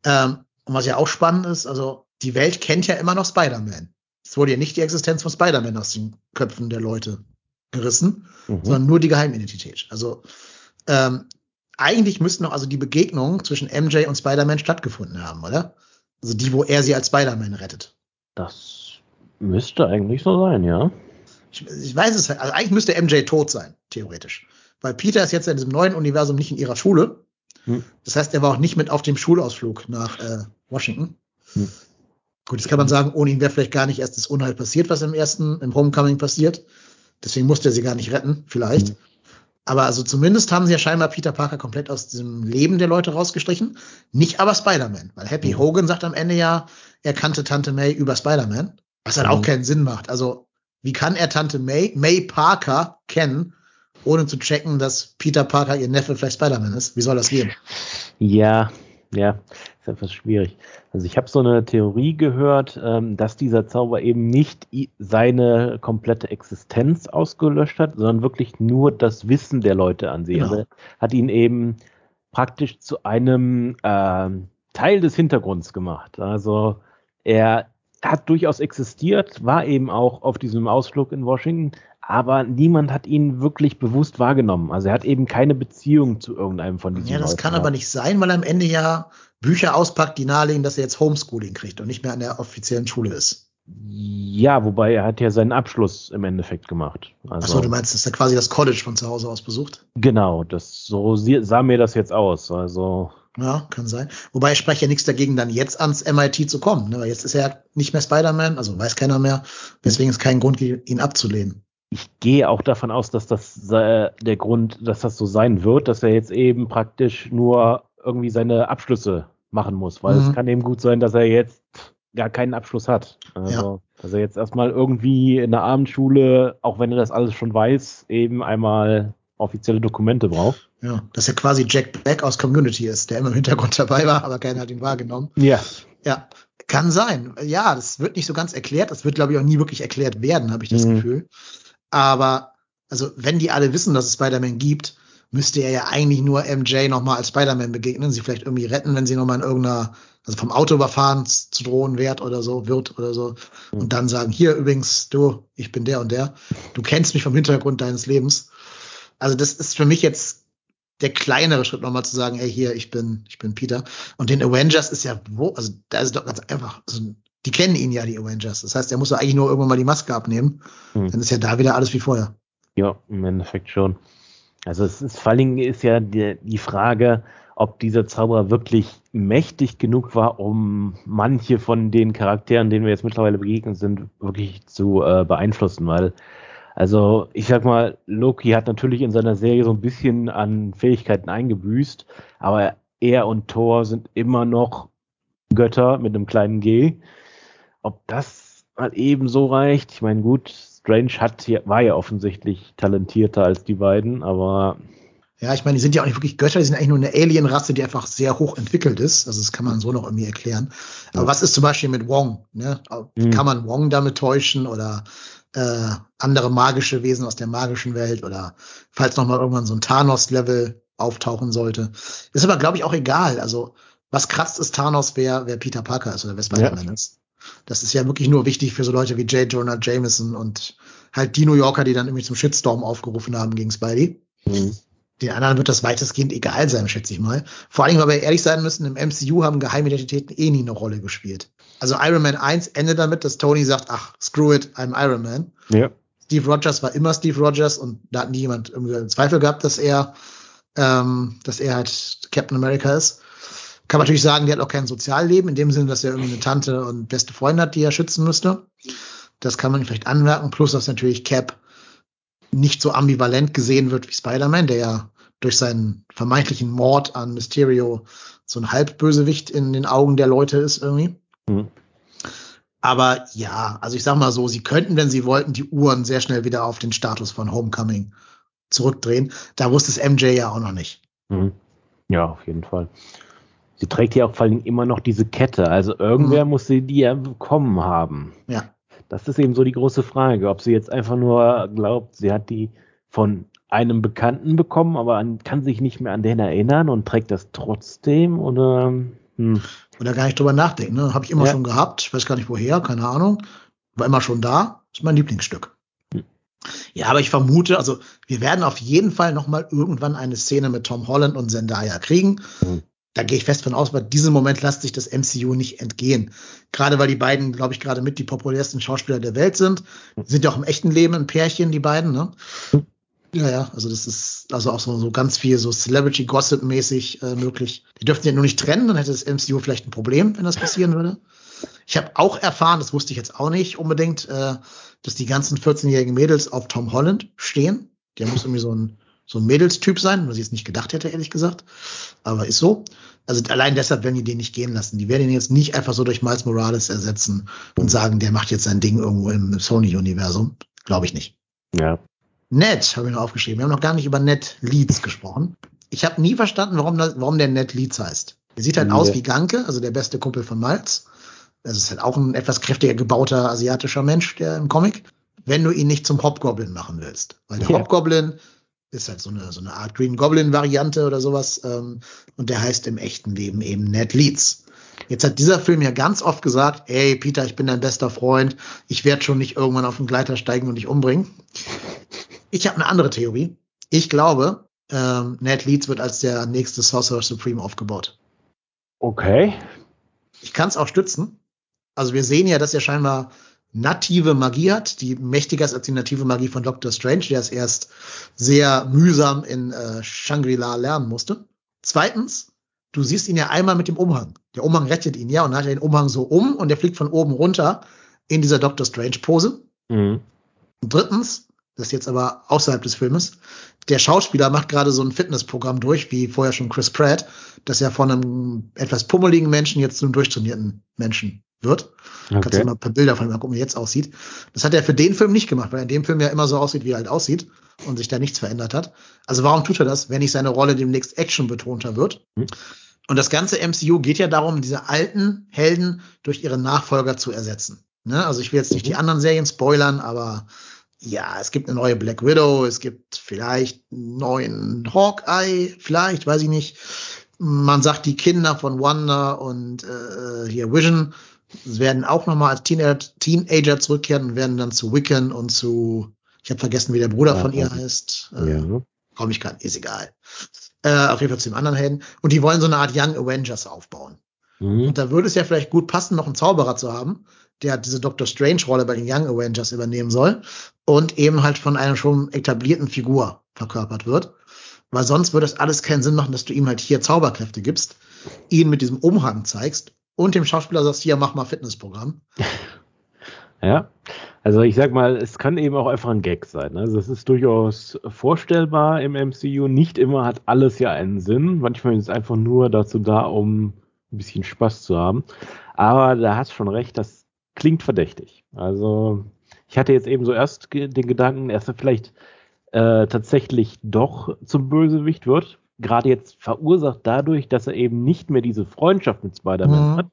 Ähm, und was ja auch spannend ist, also die Welt kennt ja immer noch Spider-Man. Es wurde ja nicht die Existenz von Spider-Man aus den Köpfen der Leute gerissen, mhm. sondern nur die Geheimidentität. Also ähm, eigentlich müssten noch also die Begegnungen zwischen MJ und Spider-Man stattgefunden haben, oder? Also die, wo er sie als Spider-Man rettet. Das müsste eigentlich so sein, ja. Ich, ich weiß es halt. Also eigentlich müsste MJ tot sein, theoretisch. Weil Peter ist jetzt in diesem neuen Universum nicht in ihrer Schule. Hm. Das heißt, er war auch nicht mit auf dem Schulausflug nach äh, Washington. Hm. Gut, jetzt kann man sagen, ohne ihn wäre vielleicht gar nicht erst das Unheil passiert, was im ersten, im Homecoming passiert. Deswegen musste er sie gar nicht retten, vielleicht. Mhm. Aber also zumindest haben sie ja scheinbar Peter Parker komplett aus dem Leben der Leute rausgestrichen. Nicht aber Spider-Man, weil Happy mhm. Hogan sagt am Ende ja, er kannte Tante May über Spider-Man, was halt mhm. auch keinen Sinn macht. Also, wie kann er Tante May, May Parker kennen, ohne zu checken, dass Peter Parker ihr Neffe vielleicht Spider-Man ist? Wie soll das gehen? Ja, ja ist etwas schwierig. Also ich habe so eine Theorie gehört, ähm, dass dieser Zauber eben nicht seine komplette Existenz ausgelöscht hat, sondern wirklich nur das Wissen der Leute an sich. Genau. Also hat ihn eben praktisch zu einem äh, Teil des Hintergrunds gemacht. Also er hat durchaus existiert, war eben auch auf diesem Ausflug in Washington, aber niemand hat ihn wirklich bewusst wahrgenommen. Also er hat eben keine Beziehung zu irgendeinem von diesen Ja, das Leuten kann aber nicht sein, weil am Ende ja Bücher auspackt, die nahelegen, dass er jetzt Homeschooling kriegt und nicht mehr an der offiziellen Schule ist. Ja, wobei er hat ja seinen Abschluss im Endeffekt gemacht. Also, Achso, du meinst, dass er quasi das College von zu Hause aus besucht? Genau, das so sah mir das jetzt aus. Also ja, kann sein. Wobei ich spreche ja nichts dagegen, dann jetzt ans MIT zu kommen. Ne? Weil jetzt ist er ja nicht mehr Spider-Man, also weiß keiner mehr. Deswegen ist kein Grund, ihn abzulehnen ich gehe auch davon aus, dass das äh, der Grund, dass das so sein wird, dass er jetzt eben praktisch nur irgendwie seine Abschlüsse machen muss, weil mhm. es kann eben gut sein, dass er jetzt gar keinen Abschluss hat. Also, ja. dass er jetzt erstmal irgendwie in der Abendschule, auch wenn er das alles schon weiß, eben einmal offizielle Dokumente braucht. Ja, dass er quasi Jack Black aus Community ist, der immer im Hintergrund <laughs> dabei war, aber keiner hat ihn wahrgenommen. Ja. Ja, kann sein. Ja, das wird nicht so ganz erklärt. Das wird, glaube ich, auch nie wirklich erklärt werden, habe ich das mhm. Gefühl. Aber, also, wenn die alle wissen, dass es Spider-Man gibt, müsste er ja eigentlich nur MJ nochmal als Spider-Man begegnen, sie vielleicht irgendwie retten, wenn sie nochmal in irgendeiner, also vom Auto überfahren zu drohen wird oder so, wird oder so. Mhm. Und dann sagen, hier übrigens, du, ich bin der und der. Du kennst mich vom Hintergrund deines Lebens. Also das ist für mich jetzt der kleinere Schritt nochmal zu sagen, ey, hier, ich bin, ich bin Peter. Und den Avengers ist ja wo, also da ist doch ganz einfach, also die kennen ihn ja, die Avengers. Das heißt, er muss ja eigentlich nur irgendwann mal die Maske abnehmen. Hm. Dann ist ja da wieder alles wie vorher. Ja, im Endeffekt schon. Also es ist vor allen Dingen ist ja die, die Frage, ob dieser Zauberer wirklich mächtig genug war, um manche von den Charakteren, denen wir jetzt mittlerweile begegnet sind, wirklich zu äh, beeinflussen, weil also ich sag mal, Loki hat natürlich in seiner Serie so ein bisschen an Fähigkeiten eingebüßt, aber er und Thor sind immer noch Götter mit einem kleinen G. Ob das mal eben so reicht, ich meine, gut, Strange hat hier, war ja offensichtlich talentierter als die beiden, aber. Ja, ich meine, die sind ja auch nicht wirklich Götter, die sind eigentlich nur eine Alien-Rasse, die einfach sehr hoch entwickelt ist. Also das kann man so noch irgendwie erklären. Aber ja. was ist zum Beispiel mit Wong? Ne? Mhm. Kann man Wong damit täuschen oder äh, andere magische Wesen aus der magischen Welt oder falls noch mal irgendwann so ein Thanos-Level auftauchen sollte. Ist aber, glaube ich, auch egal. Also, was kratzt ist Thanos, wer, wer Peter Parker ist oder wer Spider-Man ja. ist. Das ist ja wirklich nur wichtig für so Leute wie J. Jonah Jameson und halt die New Yorker, die dann irgendwie zum Shitstorm aufgerufen haben gegen Spidey. Mhm. Den anderen wird das weitestgehend egal sein, schätze ich mal. Vor allem, weil wir ehrlich sein müssen, im MCU haben Geheimidentitäten eh nie eine Rolle gespielt. Also Iron Man 1 endet damit, dass Tony sagt, ach, screw it, I'm Iron Man. Ja. Steve Rogers war immer Steve Rogers und da hat nie jemand irgendwie Zweifel gehabt, dass er, ähm, dass er halt Captain America ist. Kann man natürlich sagen, der hat auch kein Sozialleben, in dem Sinne, dass er irgendwie eine Tante und beste Freunde hat, die er schützen müsste. Das kann man vielleicht anmerken. Plus, dass natürlich Cap nicht so ambivalent gesehen wird wie Spider-Man, der ja durch seinen vermeintlichen Mord an Mysterio so ein Halbbösewicht in den Augen der Leute ist irgendwie. Mhm. Aber ja, also ich sag mal so, sie könnten, wenn sie wollten, die Uhren sehr schnell wieder auf den Status von Homecoming zurückdrehen. Da wusste es MJ ja auch noch nicht. Mhm. Ja, auf jeden Fall. Sie trägt ja auch vor allem immer noch diese Kette. Also irgendwer mhm. muss sie die ja bekommen haben. Ja. Das ist eben so die große Frage, ob sie jetzt einfach nur glaubt, sie hat die von einem Bekannten bekommen, aber an, kann sich nicht mehr an den erinnern und trägt das trotzdem oder hm. oder gar nicht drüber nachdenken. Ne? Habe ich immer ja. schon gehabt, weiß gar nicht woher, keine Ahnung. War immer schon da, ist mein Lieblingsstück. Hm. Ja, aber ich vermute, also wir werden auf jeden Fall noch mal irgendwann eine Szene mit Tom Holland und Zendaya kriegen. Hm da gehe ich fest von aus, bei diesem Moment lässt sich das MCU nicht entgehen. Gerade weil die beiden, glaube ich, gerade mit die populärsten Schauspieler der Welt sind. Sind ja auch im echten Leben ein Pärchen, die beiden, ne? Ja, ja, also das ist also auch so, so ganz viel so Celebrity-Gossip-mäßig äh, möglich. Die dürften ja nur nicht trennen, dann hätte das MCU vielleicht ein Problem, wenn das passieren würde. Ich habe auch erfahren, das wusste ich jetzt auch nicht unbedingt, äh, dass die ganzen 14-jährigen Mädels auf Tom Holland stehen. Der muss irgendwie so ein so ein Mädelstyp sein, was ich jetzt nicht gedacht hätte, ehrlich gesagt. Aber ist so. Also allein deshalb werden die den nicht gehen lassen. Die werden ihn jetzt nicht einfach so durch Miles Morales ersetzen und sagen, der macht jetzt sein Ding irgendwo im Sony-Universum. Glaube ich nicht. Ja. Ned, habe ich noch aufgeschrieben. Wir haben noch gar nicht über Ned Leeds gesprochen. Ich habe nie verstanden, warum, das, warum der Ned Leeds heißt. Er sieht halt ja. aus wie Ganke, also der beste Kumpel von Miles. Das ist halt auch ein etwas kräftiger gebauter asiatischer Mensch, der im Comic. Wenn du ihn nicht zum Hobgoblin machen willst. Weil der ja. Hobgoblin ist halt so eine, so eine Art Green Goblin-Variante oder sowas. Ähm, und der heißt im echten Leben eben Ned Leeds. Jetzt hat dieser Film ja ganz oft gesagt, ey Peter, ich bin dein bester Freund, ich werde schon nicht irgendwann auf den Gleiter steigen und dich umbringen. Ich habe eine andere Theorie. Ich glaube, ähm, Ned Leeds wird als der nächste Sorcerer Supreme aufgebaut. Okay. Ich kann es auch stützen. Also wir sehen ja, dass er scheinbar native Magie hat, die mächtiger ist als die native Magie von Doctor Strange, der es erst sehr mühsam in äh, Shangri-La lernen musste. Zweitens, du siehst ihn ja einmal mit dem Umhang. Der Umhang rettet ihn ja und dann hat er den Umhang so um und der fliegt von oben runter in dieser Doctor Strange Pose. Mhm. Und drittens, das ist jetzt aber außerhalb des Filmes, der Schauspieler macht gerade so ein Fitnessprogramm durch, wie vorher schon Chris Pratt, dass er von einem etwas pummeligen Menschen jetzt zu einem durchtrainierten Menschen wird. Okay. Kannst du mal ein paar Bilder von ihm gucken, wie er jetzt aussieht. Das hat er für den Film nicht gemacht, weil er in dem Film ja immer so aussieht, wie er halt aussieht und sich da nichts verändert hat. Also warum tut er das, wenn nicht seine Rolle demnächst Action betonter wird? Mhm. Und das ganze MCU geht ja darum, diese alten Helden durch ihre Nachfolger zu ersetzen. Ne? Also ich will jetzt nicht mhm. die anderen Serien spoilern, aber ja, es gibt eine neue Black Widow, es gibt vielleicht einen neuen Hawkeye, vielleicht, weiß ich nicht. Man sagt, die Kinder von Wanda und äh, hier Vision werden auch nochmal als Teenager, Teenager zurückkehren und werden dann zu Wiccan und zu, ich habe vergessen, wie der Bruder ja, von ihr heißt. Äh, ja. Komm ich gerade, ist egal. Äh, auf jeden Fall zu dem anderen Helden. Und die wollen so eine Art Young Avengers aufbauen. Mhm. Und da würde es ja vielleicht gut passen, noch einen Zauberer zu haben, der diese Doctor Strange-Rolle bei den Young Avengers übernehmen soll und eben halt von einer schon etablierten Figur verkörpert wird. Weil sonst würde es alles keinen Sinn machen, dass du ihm halt hier Zauberkräfte gibst, ihn mit diesem Umhang zeigst und dem Schauspieler sagst, hier, mach mal Fitnessprogramm. Ja. Also ich sag mal, es kann eben auch einfach ein Gag sein. Also es ist durchaus vorstellbar im MCU. Nicht immer hat alles ja einen Sinn. Manchmal ist es einfach nur dazu da, um ein bisschen Spaß zu haben. Aber da hast schon recht, das klingt verdächtig. Also ich hatte jetzt eben so erst den Gedanken, dass er vielleicht äh, tatsächlich doch zum Bösewicht wird. Gerade jetzt verursacht dadurch, dass er eben nicht mehr diese Freundschaft mit Spider-Man mhm. hat.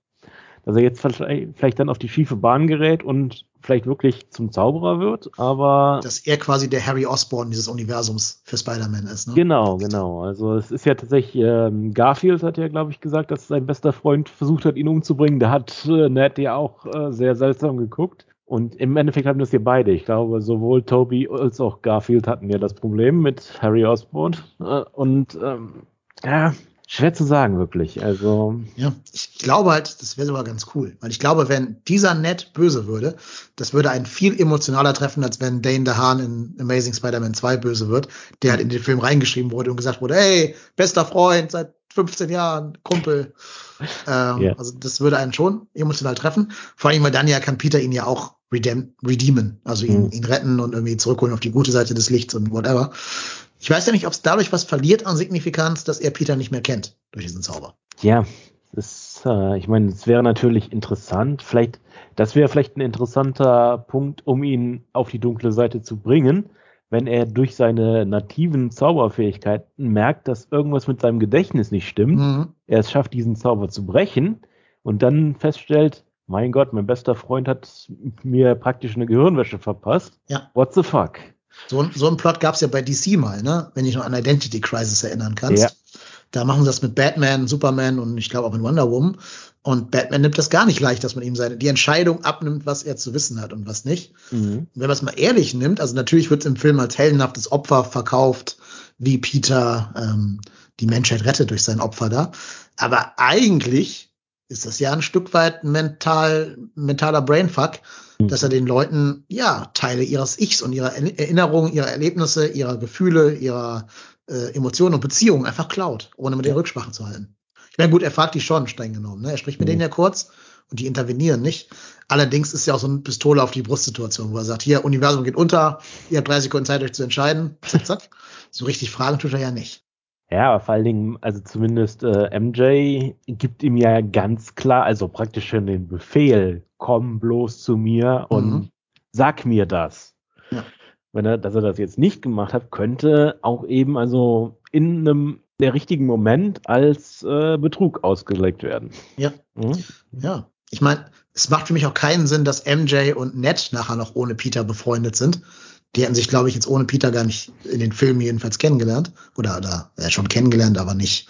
Dass er jetzt vielleicht dann auf die schiefe Bahn gerät und vielleicht wirklich zum Zauberer wird, aber. Dass er quasi der Harry Osborn dieses Universums für Spider-Man ist, ne? Genau, genau. Also es ist ja tatsächlich, ähm, Garfield hat ja, glaube ich, gesagt, dass sein bester Freund versucht hat, ihn umzubringen. Da hat äh, Ned ja auch äh, sehr seltsam geguckt. Und im Endeffekt hatten das hier beide. Ich glaube, sowohl Toby als auch Garfield hatten ja das Problem mit Harry Osborn. Äh, und ähm, ja, schwer zu sagen, wirklich. Also. Ja, ich glaube halt, das wäre sogar ganz cool. Weil ich glaube, wenn dieser Ned böse würde, das würde einen viel emotionaler treffen, als wenn Dane DeHaan in Amazing Spider-Man 2 böse wird, der halt in den Film reingeschrieben wurde und gesagt wurde, hey, bester Freund seit 15 Jahren, Kumpel. Ähm, yeah. Also das würde einen schon emotional treffen. Vor allem, weil dann ja kann Peter ihn ja auch redeem, redeemen, also ihn, mhm. ihn retten und irgendwie zurückholen auf die gute Seite des Lichts und whatever. Ich weiß ja nicht, ob es dadurch was verliert an Signifikanz, dass er Peter nicht mehr kennt durch diesen Zauber. Ja, das, äh, ich meine, es wäre natürlich interessant. Vielleicht, das wäre vielleicht ein interessanter Punkt, um ihn auf die dunkle Seite zu bringen wenn er durch seine nativen Zauberfähigkeiten merkt, dass irgendwas mit seinem Gedächtnis nicht stimmt, mhm. er es schafft, diesen Zauber zu brechen und dann feststellt, mein Gott, mein bester Freund hat mir praktisch eine Gehirnwäsche verpasst. Ja. What the fuck? So, so einen Plot gab es ja bei DC mal, ne? Wenn ich noch an Identity Crisis erinnern kannst. Ja. Da machen sie das mit Batman, Superman und ich glaube auch mit Wonder Woman. Und Batman nimmt das gar nicht leicht, dass man ihm seine, die Entscheidung abnimmt, was er zu wissen hat und was nicht. Mhm. wenn man es mal ehrlich nimmt, also natürlich wird es im Film als heldenhaftes Opfer verkauft, wie Peter ähm, die Menschheit rettet durch sein Opfer da. Aber eigentlich ist das ja ein Stück weit mental, mentaler Brainfuck. Dass er den Leuten, ja, Teile ihres Ichs und ihrer Erinnerungen, ihrer Erlebnisse, ihrer Gefühle, ihrer äh, Emotionen und Beziehungen einfach klaut, ohne mit ja. der Rücksprache zu halten. Ich meine, gut, er fragt die schon streng genommen. Ne? Er spricht mit mhm. denen ja kurz und die intervenieren nicht. Allerdings ist ja auch so eine Pistole auf die Brustsituation, wo er sagt, hier, Universum geht unter, ihr habt drei Sekunden Zeit, euch zu entscheiden. Zack, zack. <laughs> So richtig fragen tut er ja nicht. Ja, aber vor allen Dingen, also zumindest äh, MJ gibt ihm ja ganz klar, also praktisch schon den Befehl, komm bloß zu mir und mhm. sag mir das. Ja. Wenn er, dass er das jetzt nicht gemacht hat, könnte auch eben also in einem der richtigen Moment als äh, Betrug ausgelegt werden. Ja. Mhm. Ja. Ich meine, es macht für mich auch keinen Sinn, dass MJ und Ned nachher noch ohne Peter befreundet sind. Die hätten sich, glaube ich, jetzt ohne Peter gar nicht in den Filmen jedenfalls kennengelernt. Oder, oder äh, schon kennengelernt, aber nicht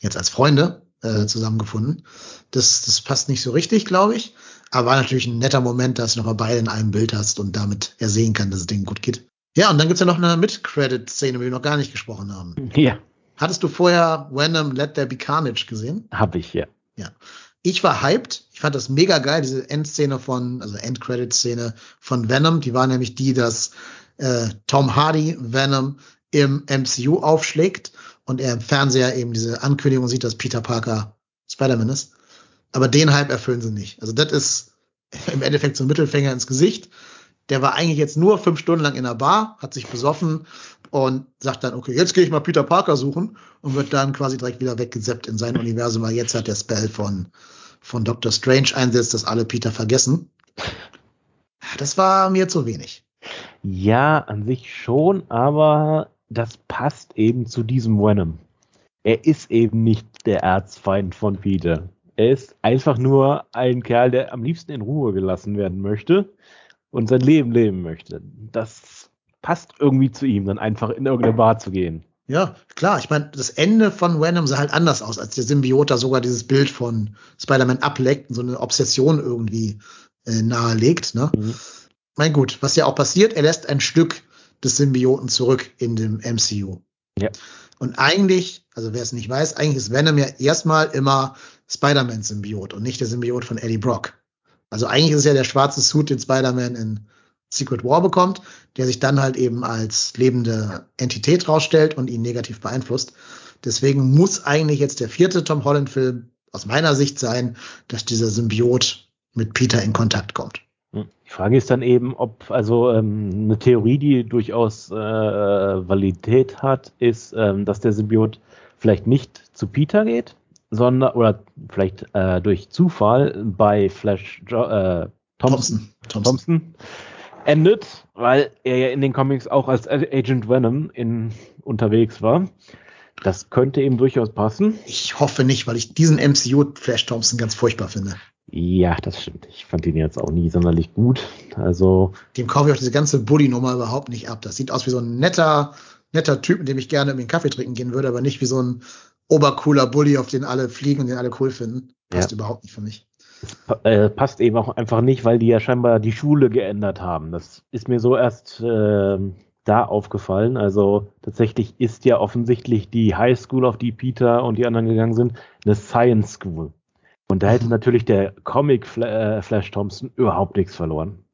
jetzt als Freunde äh, zusammengefunden. Das, das passt nicht so richtig, glaube ich. Aber war natürlich ein netter Moment, dass du noch mal beide in einem Bild hast und damit ersehen kann, dass es denen gut geht. Ja, und dann gibt's ja noch eine Mid-Credit-Szene, über die wir noch gar nicht gesprochen haben. <laughs> Ja. Hattest du vorher Venom Let There Be Carnage gesehen? Hab ich, ja. Ja. Ich war hyped. Ich fand das mega geil, diese Endszene von, also Endcredit-Szene von Venom. Die war nämlich die, dass äh, Tom Hardy Venom im MCU aufschlägt und er im Fernseher eben diese Ankündigung sieht, dass Peter Parker Spider-Man ist. Aber den Hype erfüllen sie nicht. Also das ist <laughs> im Endeffekt so ein Mittelfinger ins Gesicht. Der war eigentlich jetzt nur fünf Stunden lang in der Bar, hat sich besoffen und sagt dann, okay, jetzt gehe ich mal Peter Parker suchen und wird dann quasi direkt wieder weggeseppt in sein Universum, weil jetzt hat der Spell von, von Doctor Strange einsetzt, dass alle Peter vergessen. Das war mir zu wenig. Ja, an sich schon, aber das passt eben zu diesem Venom. Er ist eben nicht der Erzfeind von Peter. Er ist einfach nur ein Kerl, der am liebsten in Ruhe gelassen werden möchte und sein Leben leben möchte. Das passt irgendwie zu ihm, dann einfach in irgendeine Bar zu gehen. Ja, klar. Ich meine, das Ende von Venom sah halt anders aus, als der Symbiote sogar dieses Bild von Spider-Man ableckt und so eine Obsession irgendwie äh, nahelegt. Ne? Mhm. Mein gut, was ja auch passiert, er lässt ein Stück des Symbioten zurück in dem MCU. Ja. Und eigentlich, also wer es nicht weiß, eigentlich ist Venom ja erstmal immer Spider-Man-Symbiot und nicht der Symbiot von Eddie Brock. Also eigentlich ist es ja der schwarze Suit, den Spider-Man in Secret War bekommt, der sich dann halt eben als lebende Entität rausstellt und ihn negativ beeinflusst. Deswegen muss eigentlich jetzt der vierte Tom Holland-Film aus meiner Sicht sein, dass dieser Symbiot mit Peter in Kontakt kommt. Hm. Die Frage ist dann eben, ob, also ähm, eine Theorie, die durchaus äh, Validität hat, ist, ähm, dass der Symbiot vielleicht nicht zu Peter geht, sondern, oder vielleicht äh, durch Zufall bei Flash jo äh, Thompson, Thompson. Thompson endet, weil er ja in den Comics auch als Agent Venom in, unterwegs war. Das könnte eben durchaus passen. Ich hoffe nicht, weil ich diesen MCU Flash Thompson ganz furchtbar finde. Ja, das stimmt. Ich fand ihn jetzt auch nie sonderlich gut. Also. Dem kaufe ich auch diese ganze Bully-Nummer überhaupt nicht ab. Das sieht aus wie so ein netter, netter Typ, mit dem ich gerne irgendwie einen Kaffee trinken gehen würde, aber nicht wie so ein obercooler Bully, auf den alle fliegen und den alle cool finden. Passt ja. überhaupt nicht für mich. Äh, passt eben auch einfach nicht, weil die ja scheinbar die Schule geändert haben. Das ist mir so erst äh, da aufgefallen. Also tatsächlich ist ja offensichtlich die High School, auf die Peter und die anderen gegangen sind, eine Science School. Und da hätte mhm. natürlich der Comic äh, Flash Thompson überhaupt nichts verloren.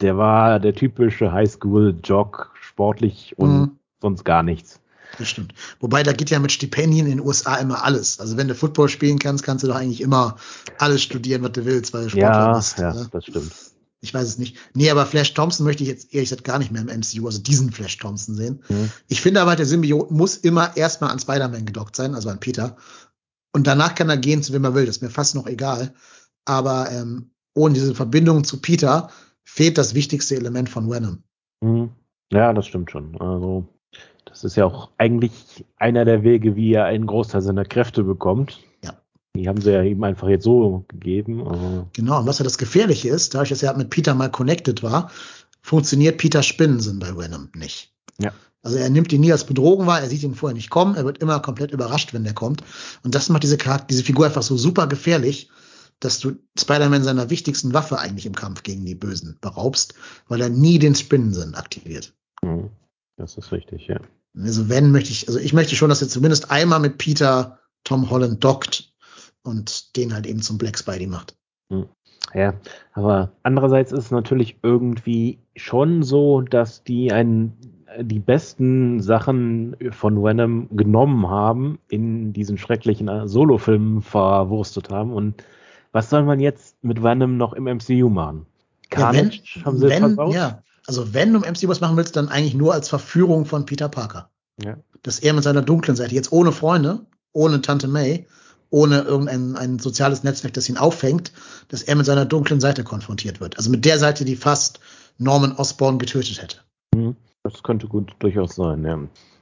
Der war der typische Highschool-Jock, sportlich und mhm. sonst gar nichts. Das stimmt. Wobei, da geht ja mit Stipendien in den USA immer alles. Also wenn du Football spielen kannst, kannst du doch eigentlich immer alles studieren, was du willst, weil du Sportler ja, bist. Ja, oder? das stimmt. Ich weiß es nicht. Nee, aber Flash Thompson möchte ich jetzt ehrlich gesagt gar nicht mehr im MCU, also diesen Flash Thompson sehen. Mhm. Ich finde aber, der Symbiot muss immer erstmal an Spider-Man gedockt sein, also an Peter. Und danach kann er gehen, zu wem er will. Das ist mir fast noch egal. Aber ähm, ohne diese Verbindung zu Peter fehlt das wichtigste Element von Venom. Mhm. Ja, das stimmt schon. Also, das ist ja auch eigentlich einer der Wege, wie er einen Großteil seiner Kräfte bekommt. Ja. Die haben sie ja ihm einfach jetzt so gegeben. Also. Genau, und was ja das Gefährliche ist, dadurch, dass er mit Peter mal connected war, funktioniert Peters Spinnensinn bei Venom nicht. Ja. Also er nimmt ihn nie als Bedrohung wahr, er sieht ihn vorher nicht kommen, er wird immer komplett überrascht, wenn der kommt. Und das macht diese, Charakter, diese Figur einfach so super gefährlich, dass du Spider-Man seiner wichtigsten Waffe eigentlich im Kampf gegen die Bösen beraubst, weil er nie den Spinnensinn aktiviert. Mhm. Das ist richtig, ja. Also wenn möchte ich, also ich möchte schon, dass er zumindest einmal mit Peter Tom Holland dockt und den halt eben zum Black Spidey macht. Mhm. Ja, aber andererseits ist es natürlich irgendwie schon so, dass die einen die besten Sachen von Venom genommen haben, in diesen schrecklichen Solo-Filmen verwurstet haben. Und was soll man jetzt mit Venom noch im MCU machen? Carnage ja, wenn, haben sie wenn, versaut? Ja, also wenn du im MCU was machen willst, dann eigentlich nur als Verführung von Peter Parker. Ja. Dass er mit seiner dunklen Seite, jetzt ohne Freunde, ohne Tante May, ohne irgendein ein soziales Netzwerk, das ihn auffängt, dass er mit seiner dunklen Seite konfrontiert wird. Also mit der Seite, die fast Norman Osborn getötet hätte. Mhm. Das könnte gut durchaus sein, ja.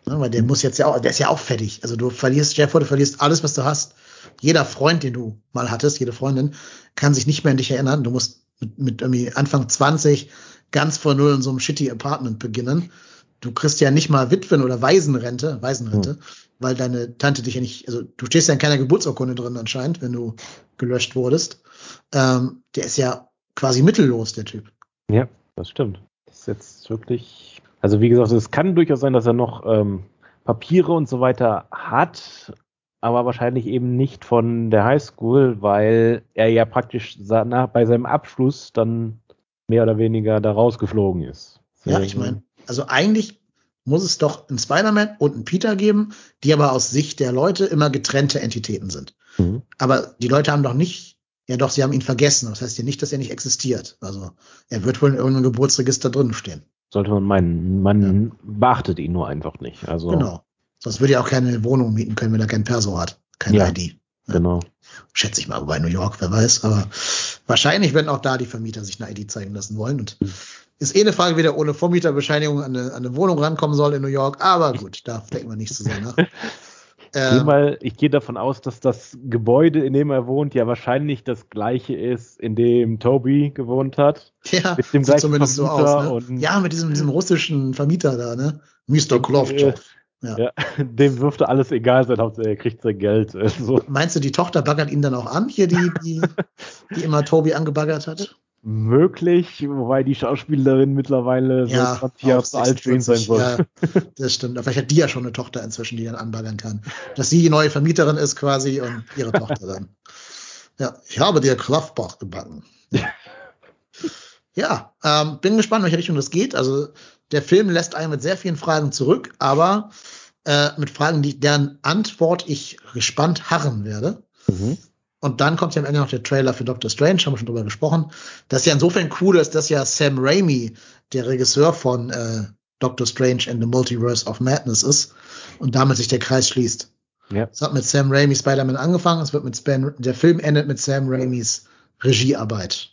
ja. Weil der muss jetzt ja auch, der ist ja auch fertig. Also du verlierst, Jeff, du verlierst alles, was du hast. Jeder Freund, den du mal hattest, jede Freundin, kann sich nicht mehr an dich erinnern. Du musst mit, mit irgendwie Anfang 20 ganz vor Null in so einem shitty Apartment beginnen. Du kriegst ja nicht mal Witwen- oder Waisenrente, Waisenrente, hm. weil deine Tante dich ja nicht, also du stehst ja in keiner Geburtsurkunde drin anscheinend, wenn du gelöscht wurdest. Ähm, der ist ja quasi mittellos, der Typ. Ja, das stimmt. Das ist jetzt wirklich also wie gesagt, es kann durchaus sein, dass er noch ähm, Papiere und so weiter hat, aber wahrscheinlich eben nicht von der Highschool, weil er ja praktisch bei seinem Abschluss dann mehr oder weniger da rausgeflogen ist. Ja, ich meine, also eigentlich muss es doch einen Spider-Man und einen Peter geben, die aber aus Sicht der Leute immer getrennte Entitäten sind. Mhm. Aber die Leute haben doch nicht, ja doch, sie haben ihn vergessen. Das heißt ja nicht, dass er nicht existiert. Also er wird wohl in irgendeinem Geburtsregister drin stehen. Sollte man meinen. Man ja. beachtet ihn nur einfach nicht. Also, genau. Sonst würde er auch keine Wohnung mieten können, wenn er kein Perso hat. Keine ja, ID. Genau. Schätze ich mal, wobei New York, wer weiß. Aber wahrscheinlich werden auch da die Vermieter sich eine ID zeigen lassen wollen. Und ist eh eine Frage, wie der ohne Vormieterbescheinigung an eine, an eine Wohnung rankommen soll in New York. Aber gut, da denken wir nicht zu sehr nach. <laughs> Ähm, geh mal, ich gehe davon aus, dass das Gebäude, in dem er wohnt, ja wahrscheinlich das gleiche ist, in dem Toby gewohnt hat. Ja, mit dem sieht zumindest Vermieter so aus. Ne? ja, mit diesem, diesem russischen Vermieter da, ne? Mr. Klovtov. Ja. ja. <laughs> dem dürfte alles egal sein, Hauptsache er kriegt sein Geld. Also. Meinst du, die Tochter baggert ihn dann auch an, hier die, die, <laughs> die immer Toby angebaggert hat? möglich, wobei die Schauspielerin mittlerweile ja, so 20 Jahre alt sein soll. Ja, das stimmt. Aber vielleicht hat die ja schon eine Tochter inzwischen, die dann anbaggern kann. Dass sie die neue Vermieterin ist quasi und ihre Tochter dann. Ja, ich habe dir Kraftbach gebacken. <laughs> Ja, ähm, bin gespannt, welche Richtung das geht. Also der Film lässt einen mit sehr vielen Fragen zurück, aber äh, mit Fragen, die deren Antwort ich gespannt harren werde. Mhm. Und dann kommt ja am Ende noch der Trailer für Doctor Strange, haben wir schon drüber gesprochen. Das ist ja insofern cool ist, dass ja Sam Raimi, der Regisseur von äh, Doctor Strange and the Multiverse of Madness ist und damit sich der Kreis schließt. Ja. Es hat mit Sam Raimi Spider-Man angefangen, es wird mit Span, der Film endet mit Sam Raimis Regiearbeit.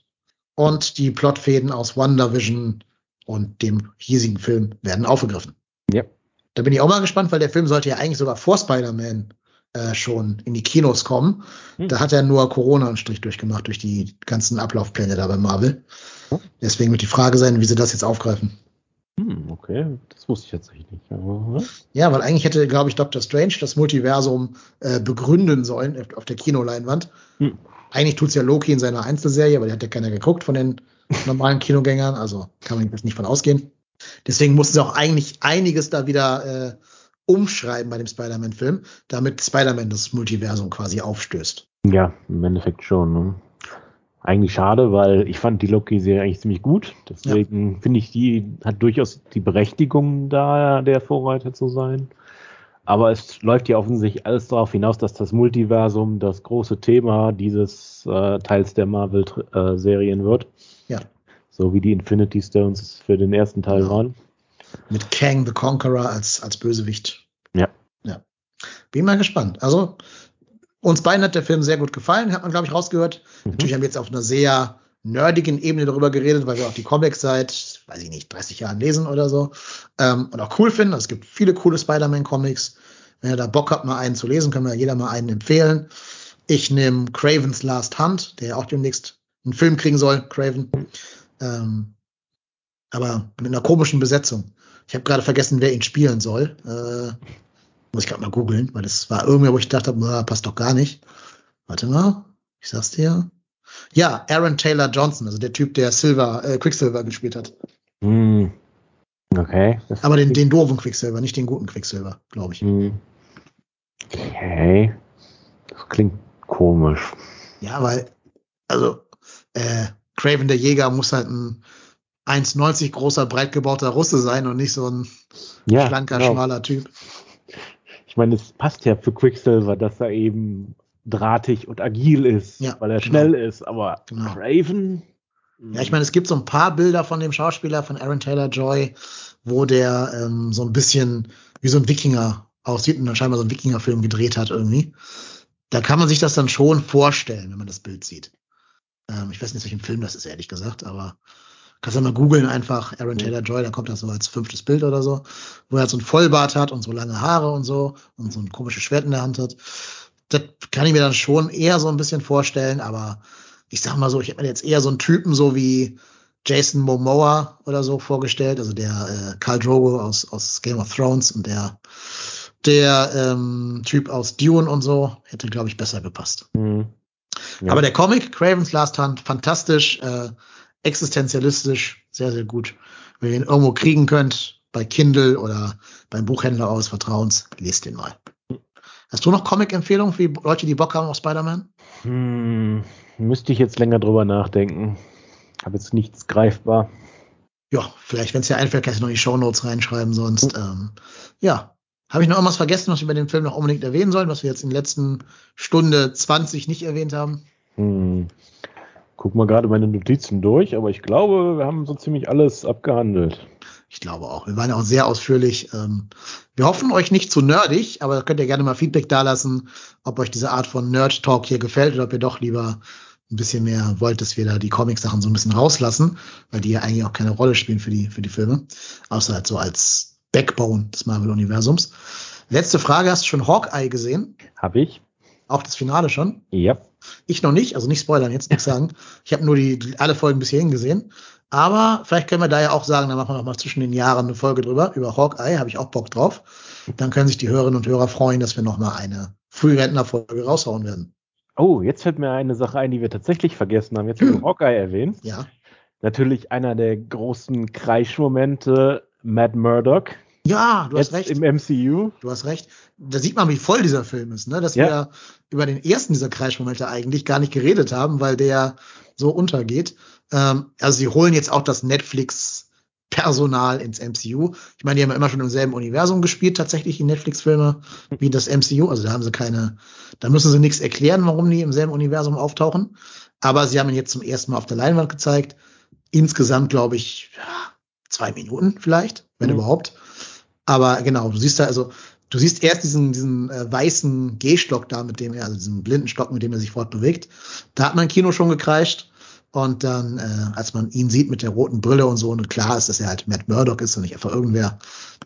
Und die Plotfäden aus WandaVision und dem hiesigen Film werden aufgegriffen. Ja. Da bin ich auch mal gespannt, weil der Film sollte ja eigentlich sogar vor Spider-Man äh, schon in die Kinos kommen. Hm. Da hat er nur Corona einen Strich durchgemacht durch die ganzen Ablaufpläne da bei Marvel. Hm. Deswegen wird die Frage sein, wie sie das jetzt aufgreifen. Hm, okay, das wusste ich jetzt nicht. Aber, ja, weil eigentlich hätte, glaube ich, Doctor Strange das Multiversum äh, begründen sollen auf der Kinoleinwand. Hm. Eigentlich tut's ja Loki in seiner Einzelserie, aber die hat ja keiner geguckt von den normalen Kinogängern, also kann man nicht von ausgehen. Deswegen mussten sie auch eigentlich einiges da wieder äh, umschreiben bei dem Spider-Man-Film, damit Spider-Man das Multiversum quasi aufstößt. Ja, im Endeffekt schon. Ne? Eigentlich schade, weil ich fand die Loki-Serie eigentlich ziemlich gut. Deswegen ja. finde ich, die hat durchaus die Berechtigung, da der Vorreiter zu sein. Aber es läuft ja offensichtlich alles darauf hinaus, dass das Multiversum das große Thema dieses äh, Teils der Marvel-Serien äh, wird. Ja. So wie die Infinity Stones für den ersten Teil waren. Mit Kang the Conqueror als, als Bösewicht. Ja. Ja. Bin mal gespannt. Also, uns beiden hat der Film sehr gut gefallen, hat man, glaube ich, rausgehört. Mhm. Natürlich haben wir jetzt auf einer sehr nerdigen Ebene darüber geredet, weil wir auch die Comics seit, weiß ich nicht, 30 Jahren lesen oder so. Ähm, und auch cool finden. Es gibt viele coole Spider-Man-Comics. Wenn ihr da Bock habt, mal einen zu lesen, können wir jeder mal einen empfehlen. Ich nehme Cravens Last Hunt, der auch demnächst einen Film kriegen soll, Craven. Ähm, aber mit einer komischen Besetzung. Ich habe gerade vergessen, wer ihn spielen soll. Äh, muss ich gerade mal googeln, weil das war irgendwer, wo ich dachte, na, passt doch gar nicht. Warte mal, ich sag's dir. Ja, Aaron Taylor Johnson, also der Typ, der Silver, äh, Quicksilver gespielt hat. Mm. Okay. Aber den, den doofen Quicksilver, nicht den guten Quicksilver, glaube ich. Mm. Okay. Das klingt komisch. Ja, weil, also, äh, Craven der Jäger muss halt ein 1,90 großer, breit gebauter Russe sein und nicht so ein ja, schlanker, genau. schmaler Typ. Ich meine, es passt ja für Quicksilver, dass er eben drahtig und agil ist, ja, weil er genau. schnell ist, aber genau. Craven. Ja, ich meine, es gibt so ein paar Bilder von dem Schauspieler, von Aaron Taylor Joy, wo der ähm, so ein bisschen wie so ein Wikinger aussieht und dann scheinbar so einen Wikinger-Film gedreht hat irgendwie. Da kann man sich das dann schon vorstellen, wenn man das Bild sieht. Ähm, ich weiß nicht, welchem Film das ist, ehrlich gesagt, aber kannst du mal googeln einfach Aaron Taylor Joy, dann kommt das so als fünftes Bild oder so, wo er halt so ein Vollbart hat und so lange Haare und so und so ein komisches Schwert in der Hand hat. Das kann ich mir dann schon eher so ein bisschen vorstellen, aber ich sag mal so, ich hätte mir jetzt eher so einen Typen so wie Jason Momoa oder so vorgestellt, also der äh, Karl Drogo aus, aus Game of Thrones und der der ähm, Typ aus Dune und so hätte, glaube ich, besser gepasst. Mhm. Ja. Aber der Comic, Cravens Last Hunt, fantastisch, äh, existenzialistisch, sehr, sehr gut. Wenn ihr ihn irgendwo kriegen könnt, bei Kindle oder beim Buchhändler eures Vertrauens, lest den mal. Hast du noch Comic-Empfehlungen für die Leute, die Bock haben auf Spider-Man? Hm, müsste ich jetzt länger drüber nachdenken. Habe jetzt nichts greifbar. Ja, vielleicht, wenn es dir einfällt, kannst du noch die Show Notes reinschreiben, sonst, ähm, ja, habe ich noch irgendwas vergessen, was wir bei dem Film noch unbedingt erwähnen sollen, was wir jetzt in der letzten Stunde 20 nicht erwähnt haben? Hm. Guck mal gerade meine Notizen durch, aber ich glaube, wir haben so ziemlich alles abgehandelt. Ich glaube auch. Wir waren ja auch sehr ausführlich. Ähm, wir hoffen euch nicht zu nerdig, aber könnt ihr gerne mal Feedback dalassen, ob euch diese Art von Nerd Talk hier gefällt oder ob ihr doch lieber ein bisschen mehr wollt, dass wir da die Comic-Sachen so ein bisschen rauslassen, weil die ja eigentlich auch keine Rolle spielen für die, für die Filme. Außer halt so als Backbone des Marvel-Universums. Letzte Frage, hast du schon Hawkeye gesehen? Habe ich. Auch das Finale schon? Ja. Ich noch nicht, also nicht spoilern, jetzt nichts <laughs> sagen. Ich habe nur die, alle Folgen bis hierhin gesehen. Aber vielleicht können wir da ja auch sagen, da machen wir noch mal zwischen den Jahren eine Folge drüber. Über Hawkeye habe ich auch Bock drauf. Dann können sich die Hörerinnen und Hörer freuen, dass wir noch mal eine Frührentnerfolge raushauen werden. Oh, jetzt fällt mir eine Sache ein, die wir tatsächlich vergessen haben. Jetzt haben wir <clears throat> Hawkeye erwähnt. Ja. Natürlich einer der großen Kreischmomente, Matt Murdock. Ja, du hast recht. Im MCU. Du hast recht. Da sieht man, wie voll dieser Film ist, ne? Dass ja. wir über den ersten dieser Kreischmomente eigentlich gar nicht geredet haben, weil der so untergeht. Ähm, also sie holen jetzt auch das Netflix Personal ins MCU. Ich meine, die haben ja immer schon im selben Universum gespielt, tatsächlich die Netflix-Filme, wie das MCU. Also da haben sie keine, da müssen sie nichts erklären, warum die im selben Universum auftauchen. Aber sie haben ihn jetzt zum ersten Mal auf der Leinwand gezeigt. Insgesamt, glaube ich, zwei Minuten vielleicht, wenn mhm. überhaupt. Aber genau, du siehst da also, du siehst erst diesen, diesen äh, weißen Gehstock da, mit dem er, also diesen blinden Stock, mit dem er sich fortbewegt. Da hat mein Kino schon gekreischt. Und dann, äh, als man ihn sieht mit der roten Brille und so, und klar ist, dass er halt Matt Murdock ist und nicht einfach irgendwer,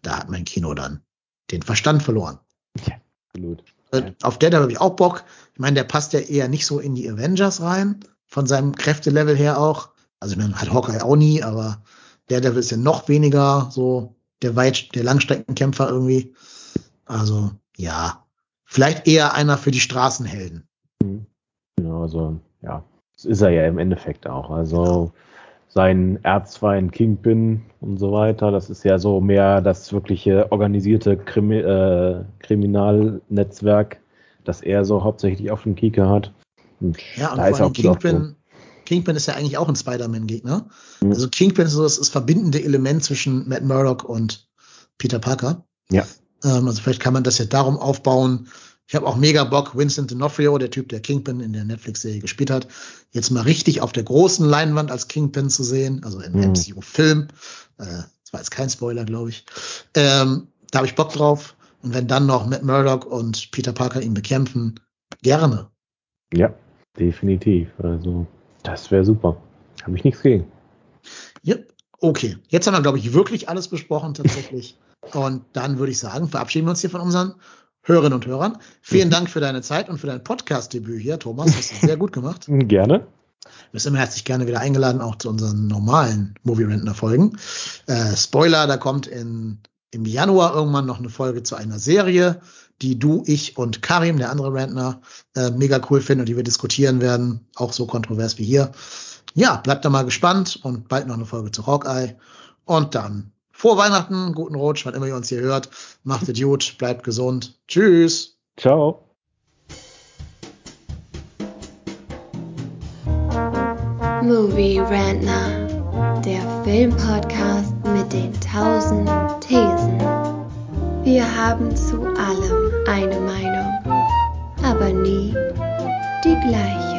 da hat mein Kino dann den Verstand verloren. Ja, absolut. Äh, auf der habe ich auch Bock. Ich meine, der passt ja eher nicht so in die Avengers rein, von seinem Kräftelevel her auch. Also ich meine, hat Hawkeye auch nie, aber der Devil ist ja noch weniger so der Weit, der Langstreckenkämpfer irgendwie. Also, ja. Vielleicht eher einer für die Straßenhelden. Mhm. Genau, also, ja. Das ist er ja im Endeffekt auch. Also, sein Erzfeind Kingpin und so weiter, das ist ja so mehr das wirkliche organisierte Krimi äh, Kriminalnetzwerk, das er so hauptsächlich auf dem Kieker hat. Und ja, und da vor allem Kingpin, Kingpin ist ja eigentlich auch ein Spider-Man-Gegner. Mhm. Also Kingpin ist so das, das verbindende Element zwischen Matt Murdock und Peter Parker. Ja. Ähm, also vielleicht kann man das ja darum aufbauen. Ich habe auch mega Bock, Vincent D'Onofrio, der Typ, der Kingpin in der Netflix-Serie gespielt hat, jetzt mal richtig auf der großen Leinwand als Kingpin zu sehen, also im mhm. MCU-Film. Äh, das war jetzt kein Spoiler, glaube ich. Ähm, da habe ich Bock drauf. Und wenn dann noch Matt Murdock und Peter Parker ihn bekämpfen, gerne. Ja, definitiv. Also das wäre super. Habe ich nichts gegen. Ja, okay. Jetzt haben wir, glaube ich, wirklich alles besprochen tatsächlich. <laughs> und dann würde ich sagen, verabschieden wir uns hier von unseren Hörerinnen und Hörern. Vielen mhm. Dank für deine Zeit und für dein Podcast-Debüt hier, Thomas. Das ist sehr gut gemacht. <laughs> Gerne. Du bist immer herzlich gerne wieder eingeladen, auch zu unseren normalen Movie Rentner Folgen. Äh, Spoiler, da kommt in, im Januar irgendwann noch eine Folge zu einer Serie, die du, ich und Karim, der andere Rentner, äh, mega cool finden und die wir diskutieren werden. Auch so kontrovers wie hier. Ja, bleibt da mal gespannt und bald noch eine Folge zu Hawkeye. Und dann vor Weihnachten, guten Rutsch, wann immer ihr uns hier hört. Macht es gut, bleibt gesund. Tschüss. Ciao. Movie Rantner, der Filmpodcast mit den tausend Thesen. Wir haben zu allem eine Meinung, aber nie die gleiche.